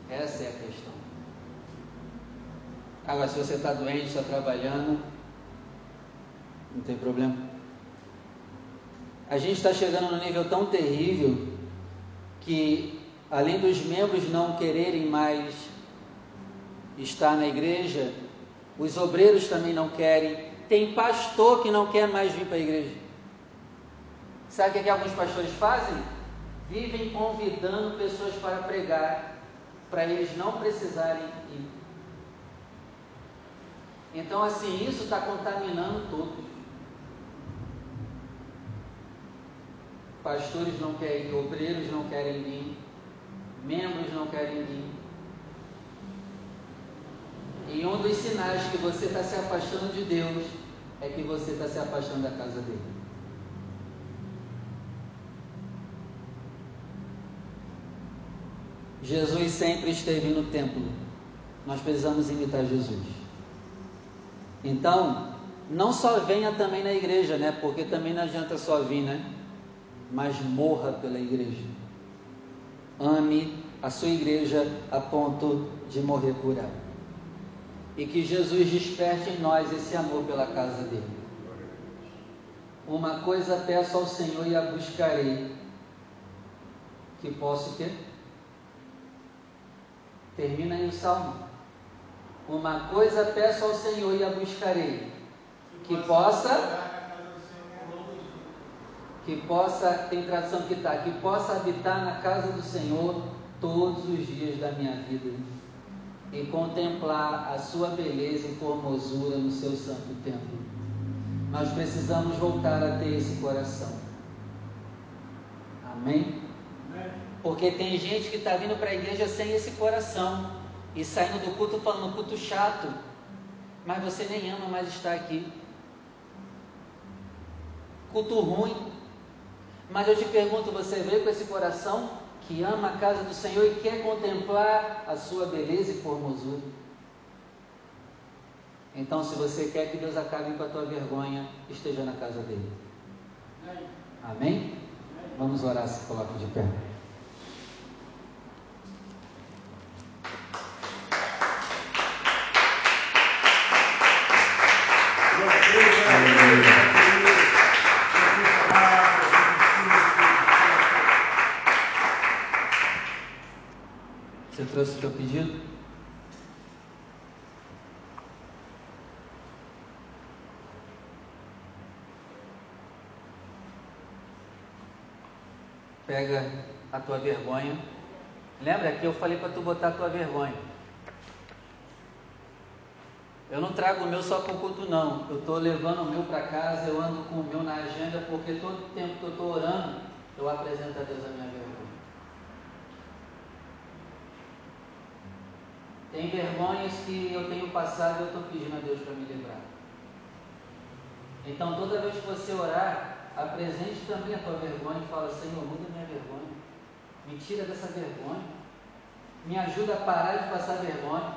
Essa é a questão. Agora, se você está doente, está trabalhando, não tem problema. A gente está chegando num nível tão terrível que, além dos membros não quererem mais estar na igreja, os obreiros também não querem. Tem pastor que não quer mais vir para a igreja. Sabe o que, é que alguns pastores fazem? Vivem convidando pessoas para pregar, para eles não precisarem ir. Então, assim, isso está contaminando todos. Pastores não querem ir, obreiros não querem vir, membros não querem vir. E um dos sinais que você está se afastando de Deus é que você está se afastando da casa dele. Jesus sempre esteve no templo. Nós precisamos imitar Jesus. Então, não só venha também na igreja, né? Porque também não adianta só vir, né? Mas morra pela igreja. Ame a sua igreja a ponto de morrer por ela. E que Jesus desperte em nós esse amor pela casa dele. Uma coisa peço ao Senhor e a buscarei. Que posso ter? Termina aí o salmo. Uma coisa peço ao Senhor e a buscarei. Que possa que possa, tem tradução que está, que possa habitar na casa do Senhor todos os dias da minha vida. e contemplar a sua beleza e formosura no seu santo templo. Nós precisamos voltar a ter esse coração. Amém? Porque tem gente que está vindo para a igreja sem esse coração e saindo do culto falando culto chato, mas você nem ama mais estar aqui. Culto ruim. Mas eu te pergunto, você veio com esse coração que ama a casa do Senhor e quer contemplar a sua beleza e formosura? Então, se você quer que Deus acabe com a tua vergonha, esteja na casa dele. Amém? Vamos orar, se coloque de pé. Trouxe o teu pedido? Pega a tua vergonha. Lembra que eu falei para tu botar a tua vergonha. Eu não trago o meu só para o culto, não. Eu estou levando o meu para casa, eu ando com o meu na agenda, porque todo tempo que eu estou orando, eu apresento a Deus a minha vergonha. Tem vergonhas que eu tenho passado e eu estou pedindo a Deus para me livrar. Então, toda vez que você orar, apresente também a tua vergonha e fala: Senhor, muda minha vergonha. Me tira dessa vergonha. Me ajuda a parar de passar vergonha.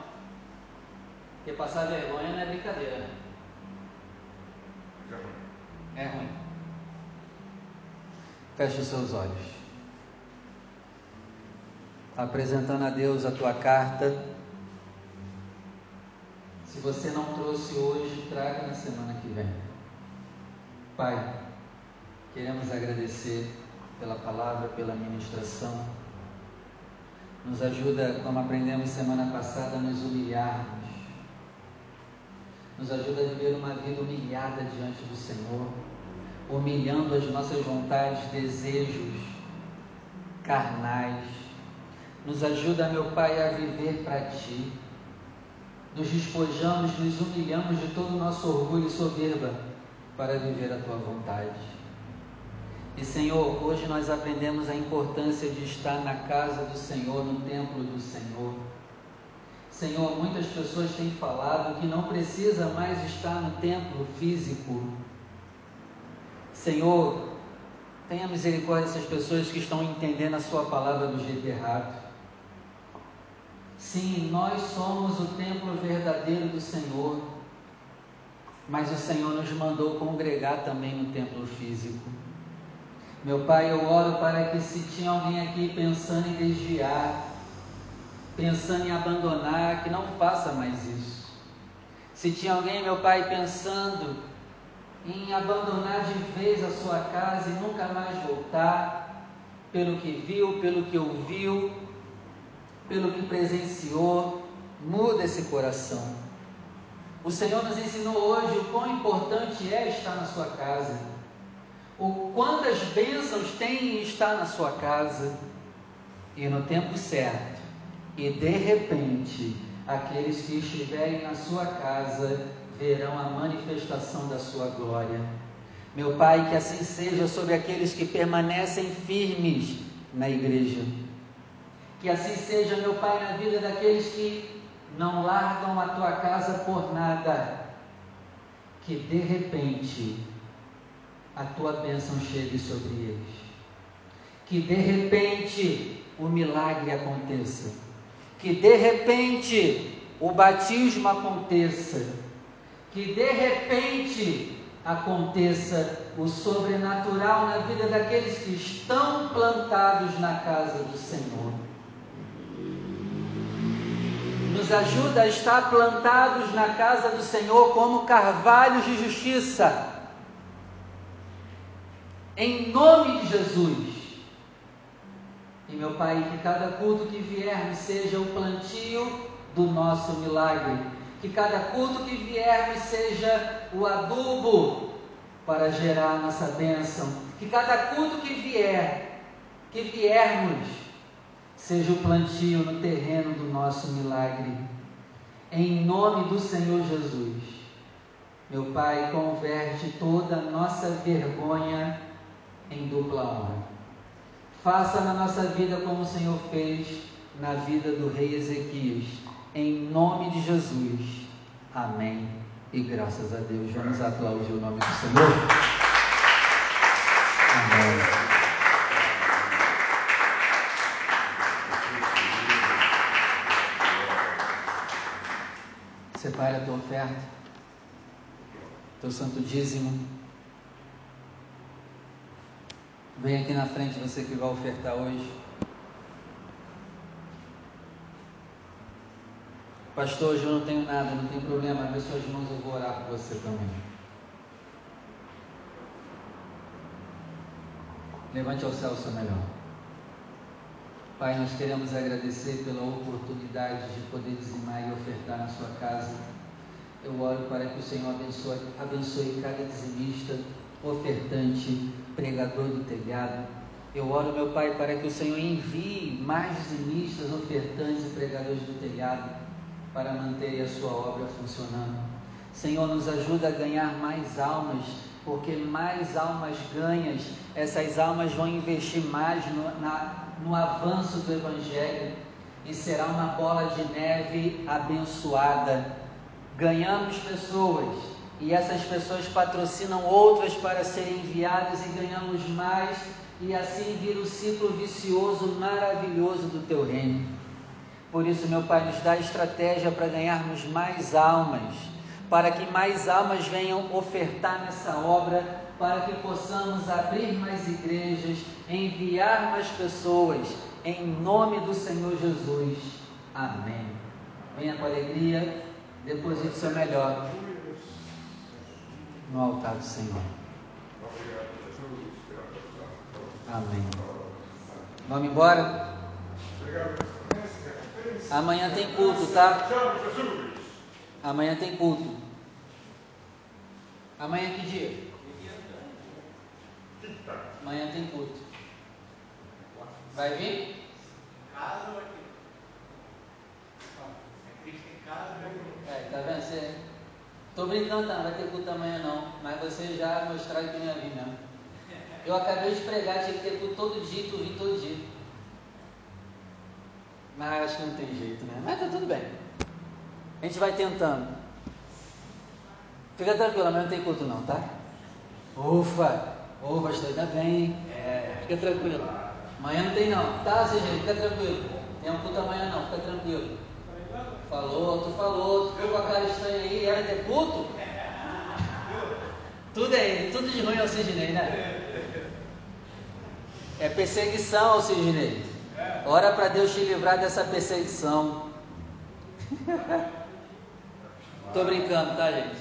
Porque passar vergonha não é brincadeira. Né? É ruim. Feche os seus olhos. Apresentando a Deus a tua carta se você não trouxe hoje, traga na semana que vem. Pai, queremos agradecer pela palavra, pela ministração. Nos ajuda, como aprendemos semana passada, a nos humilharmos. Nos ajuda a viver uma vida humilhada diante do Senhor, humilhando as nossas vontades, desejos carnais. Nos ajuda, meu Pai, a viver para Ti nos despojamos, nos humilhamos de todo o nosso orgulho e soberba para viver a tua vontade. E Senhor, hoje nós aprendemos a importância de estar na casa do Senhor, no templo do Senhor. Senhor, muitas pessoas têm falado que não precisa mais estar no templo físico. Senhor, tenha misericórdia dessas pessoas que estão entendendo a Sua palavra do jeito errado. Sim, nós somos o templo verdadeiro do Senhor, mas o Senhor nos mandou congregar também no templo físico. Meu Pai, eu oro para que se tinha alguém aqui pensando em desviar, pensando em abandonar, que não faça mais isso. Se tinha alguém, meu Pai, pensando em abandonar de vez a sua casa e nunca mais voltar, pelo que viu, pelo que ouviu, pelo que presenciou, muda esse coração. O Senhor nos ensinou hoje o quão importante é estar na sua casa, o quantas bênçãos tem em estar na sua casa e no tempo certo. E de repente, aqueles que estiverem na sua casa verão a manifestação da sua glória. Meu Pai, que assim seja sobre aqueles que permanecem firmes na igreja que assim seja, meu Pai, na vida daqueles que não largam a tua casa por nada. Que de repente a tua bênção chegue sobre eles. Que de repente o milagre aconteça. Que de repente o batismo aconteça. Que de repente aconteça o sobrenatural na vida daqueles que estão plantados na casa do Senhor nos ajuda a estar plantados na casa do Senhor como carvalhos de justiça. Em nome de Jesus. E meu Pai, que cada culto que viermos seja o plantio do nosso milagre. Que cada culto que viermos seja o adubo para gerar nossa bênção. Que cada culto que vier, que viermos, seja o plantio no terreno do nosso milagre. Em nome do Senhor Jesus. Meu Pai, converte toda a nossa vergonha em dupla honra. Faça na nossa vida como o Senhor fez na vida do rei Ezequias. Em nome de Jesus. Amém. E graças a Deus, vamos aplaudir o nome do Senhor. Amém. A tua oferta, teu santo dízimo. Vem aqui na frente você que vai ofertar hoje. Pastor, hoje eu não tenho nada, não tem problema, abre suas mãos, eu vou orar por você também. Levante ao céu seu melhor. Pai, nós queremos agradecer pela oportunidade de poder dizimar e ofertar na sua casa. Eu oro para que o Senhor abençoe, abençoe cada dizimista, ofertante, pregador do telhado. Eu oro, meu Pai, para que o Senhor envie mais dizimistas, ofertantes e pregadores do telhado para manter a sua obra funcionando. Senhor, nos ajuda a ganhar mais almas, porque mais almas ganhas, essas almas vão investir mais no, na, no avanço do Evangelho e será uma bola de neve abençoada. Ganhamos pessoas e essas pessoas patrocinam outras para serem enviadas e ganhamos mais, e assim vira o ciclo vicioso maravilhoso do teu reino. Por isso, meu Pai, nos dá estratégia para ganharmos mais almas, para que mais almas venham ofertar nessa obra, para que possamos abrir mais igrejas, enviar mais pessoas, em nome do Senhor Jesus. Amém. Venha com alegria, deposite seu melhor no altar do Senhor. Amém. Vamos embora? Amanhã tem culto, tá? Amanhã tem culto. Amanhã que dia? Amanhã tem culto. Vai vir? Casa ou aqui? É tá vendo? Você... Tô brincando, tá? Não vai ter culto amanhã não. Mas você já mostraram que não ia vir mesmo. Eu acabei de pregar, tinha que ter culto todo dia, tu vim todo dia. Mas acho que não tem jeito, né? Mas tá tudo bem. A gente vai tentando. Fica tranquilo, amanhã não tem culto não, tá? Ufa! Ô, pastor, ainda bem. É, fica tranquilo. Amanhã não tem não. Tá, seja, fica tranquilo. Tem um culto amanhã não, fica tranquilo. Falou, tu falou, tu ficou com a cara estranha aí, era ter culto? Tudo é tudo de ruim ao Sidney, né? É perseguição ao Sidney. Ora para Deus te livrar dessa perseguição. Tô brincando, tá, gente?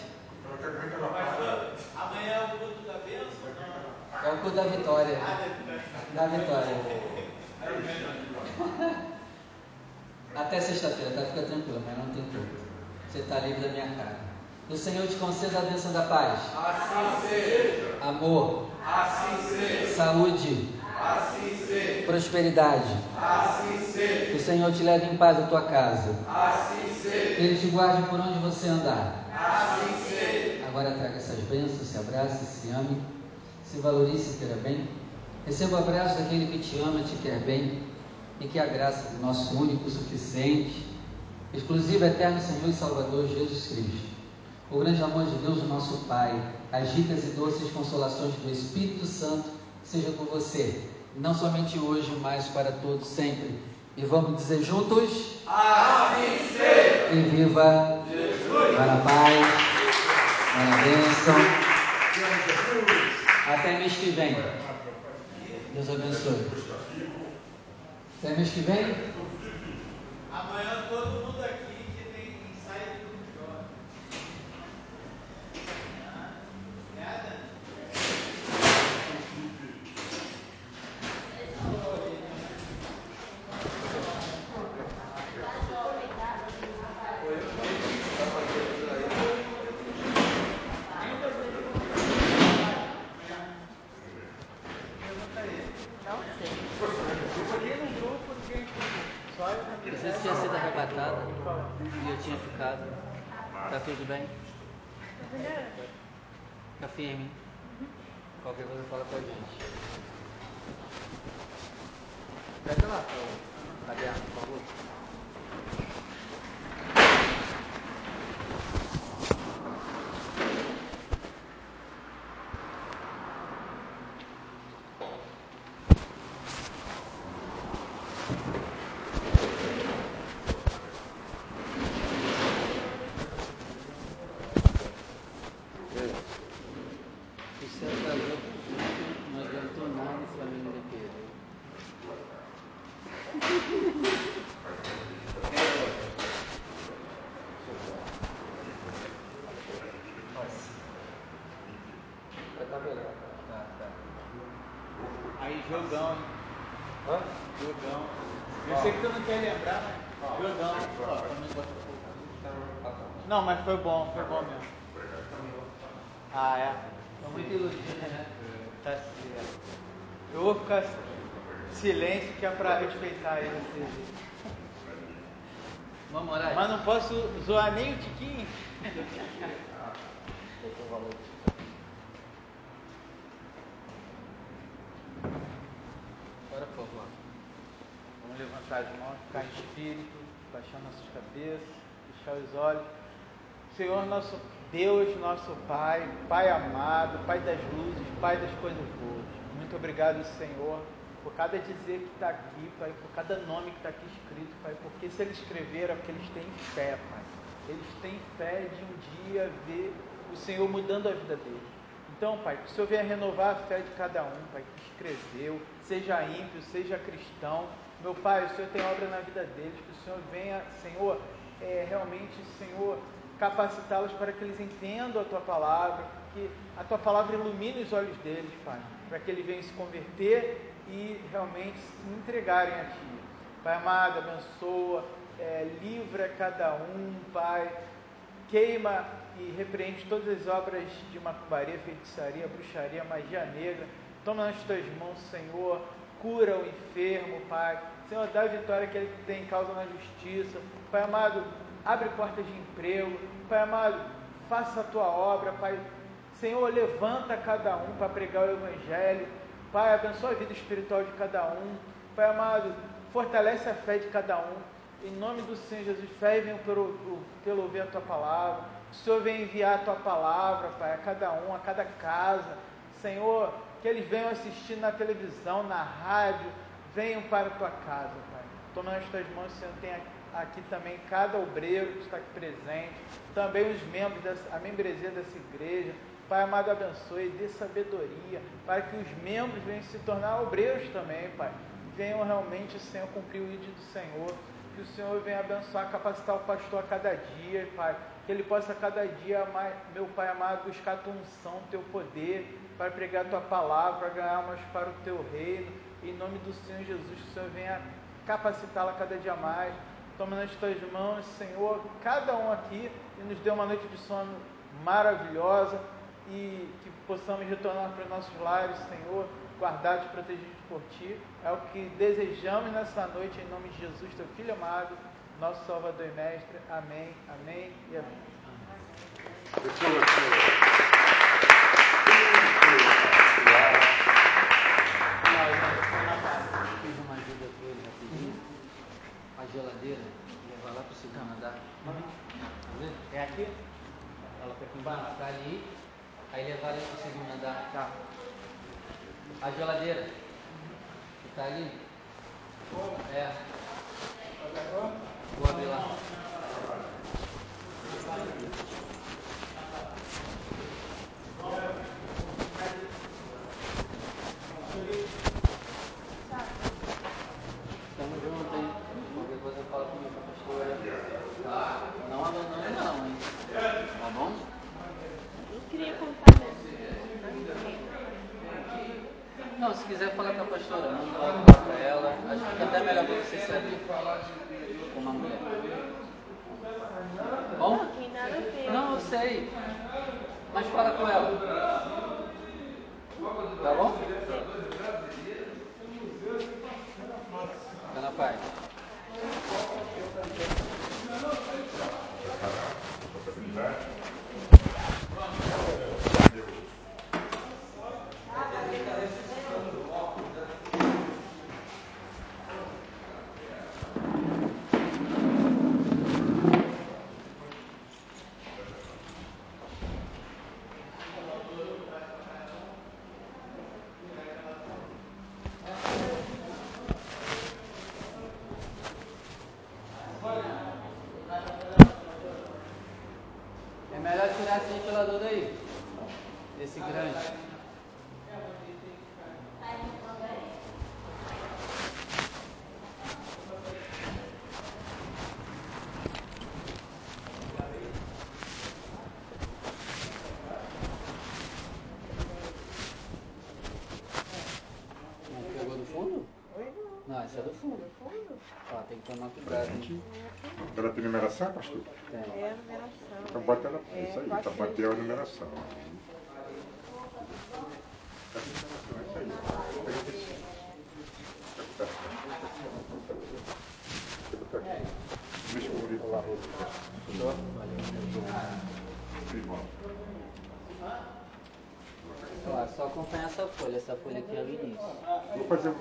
Amanhã é o culto da bênção? É o culto da vitória. Da vitória. Até sexta-feira, tá? Fica tranquilo, mas não tem culto. Você está livre da minha cara. O Senhor te conceda a bênção da paz, Assim seja, amor, assim seja, saúde, assim seja, prosperidade. assim Que seja, o Senhor te leve em paz à tua casa. assim Que seja, Ele te guarde por onde você andar. assim seja. Agora traga essas bênçãos, se abrace, se ame, se valorize e queira bem. Receba o abraço daquele que te ama, te quer bem, e que a graça do nosso único, suficiente, exclusivo, eterno Senhor e Salvador Jesus Cristo, o grande amor de Deus, o nosso Pai, as ricas e doces consolações do Espírito Santo, seja com você, não somente hoje, mas para todos sempre. E vamos dizer juntos: Assim seja. e viva para a paz, para a bênção. Até mês que vem. Deus abençoe. Até mês que vem. Amanhã todo mundo aqui que tem ensaio do jovem. Nada? Não sei. Eu no grupo, ninguém Só eu Jesus tinha sido arrebatada e eu tinha ficado. Tá tudo bem? Tá firme? Qualquer coisa fala com a gente. Pega lá, o caderno, por favor. Isso atrasou muito, não adiantou nada esse amigo de Pedro. Vai tá melhor. Tá, tá. Hein? Hã? Jogão. Eu sei que tu não quer lembrar, mas jogão. Não, mas foi bom, foi bom mesmo. Ah, é? Tô muito iludido, né? Tá certo. Eu vou ficar silêncio que é pra respeitar ele. Vamos orar? Mas não posso zoar nem o Tiquinho. Bora, por favor. Vamos levantar as mãos, ficar espírito, baixar nossas cabeças, fechar os olhos. Senhor, nosso Deus, nosso Pai, Pai amado, Pai das luzes, Pai das coisas boas. Muito obrigado, Senhor, por cada dizer que está aqui, Pai, por cada nome que está aqui escrito, Pai, porque se eles escreveram é porque eles têm fé, Pai. Eles têm fé de um dia ver o Senhor mudando a vida deles. Então, Pai, que o Senhor venha renovar a fé de cada um, Pai, que escreveu, seja ímpio, seja cristão. Meu Pai, o Senhor tem obra na vida deles, que o Senhor venha, Senhor, é, realmente, Senhor, capacitá-los para que eles entendam a Tua palavra, que a Tua palavra ilumine os olhos deles, Pai, para que eles venham se converter e realmente se entregarem a Ti. Pai amado, abençoa, é, livra cada um, Pai, queima e repreende todas as obras de macumbaria, feitiçaria, bruxaria, magia negra. Toma nas tuas mãos, Senhor, cura o enfermo, Pai. Senhor, dá a vitória que ele tem causa na justiça. Pai amado, abre portas de emprego. Pai amado, faça a tua obra, Pai. Senhor, levanta cada um para pregar o Evangelho. Pai, abençoa a vida espiritual de cada um. Pai amado, fortalece a fé de cada um. Em nome do Senhor Jesus, fé venham pelo, pelo ouvir a tua palavra. O Senhor vem enviar a tua palavra, Pai, a cada um, a cada casa. Senhor, que eles venham assistir na televisão, na rádio, venham para a tua casa, Pai. Toma nas tuas mãos, Senhor, tem aqui também cada obreiro que está aqui presente, também os membros, dessa, a membresia dessa igreja. Pai amado, abençoe, dê sabedoria, para que os membros venham se tornar obreiros também, Pai. Venham realmente, Senhor, cumprir o ídolo do Senhor que o Senhor venha abençoar, capacitar o pastor a cada dia, Pai. Que ele possa a cada dia, meu Pai amado, buscar a tua unção, teu poder, para pregar a tua palavra, para ganhar almas para o teu reino. Em nome do Senhor Jesus, que o Senhor venha capacitá-la cada dia mais. Toma nas tuas mãos, Senhor, cada um aqui e nos dê uma noite de sono maravilhosa e que possamos retornar para os nossos lares, Senhor, guardados e protegidos por Ti. É o que desejamos nessa noite, em nome de Jesus, Teu Filho amado, nosso Salvador e Mestre. Amém, amém e amém. Fiz uma ajuda com ele rapidinho. A geladeira, levar lá para o segundo andar. Tá vendo? É aqui? Embaixo, tá ali. Aí levar ela para o segundo andar. Tá. A geladeira. Que tá ali. É. Vou abrir lá. Tamo queria contar mesmo. Não, se quiser falar com a pastora, manda lá falar ela. Acho que é até melhor você saber com uma mulher. Bom? Não, eu sei. Mas fala com ela. Tá bom? Tá na paz. Oportunidade. melhor tirar assim pela dura aí. Esse grande. Ela. Isso aí, tá bateu a numeração. Essa é isso aí. Deixa eu abrir. Igual. Ó, é só acompanhar essa folha. Essa folha aqui é o início. Vou fazer um.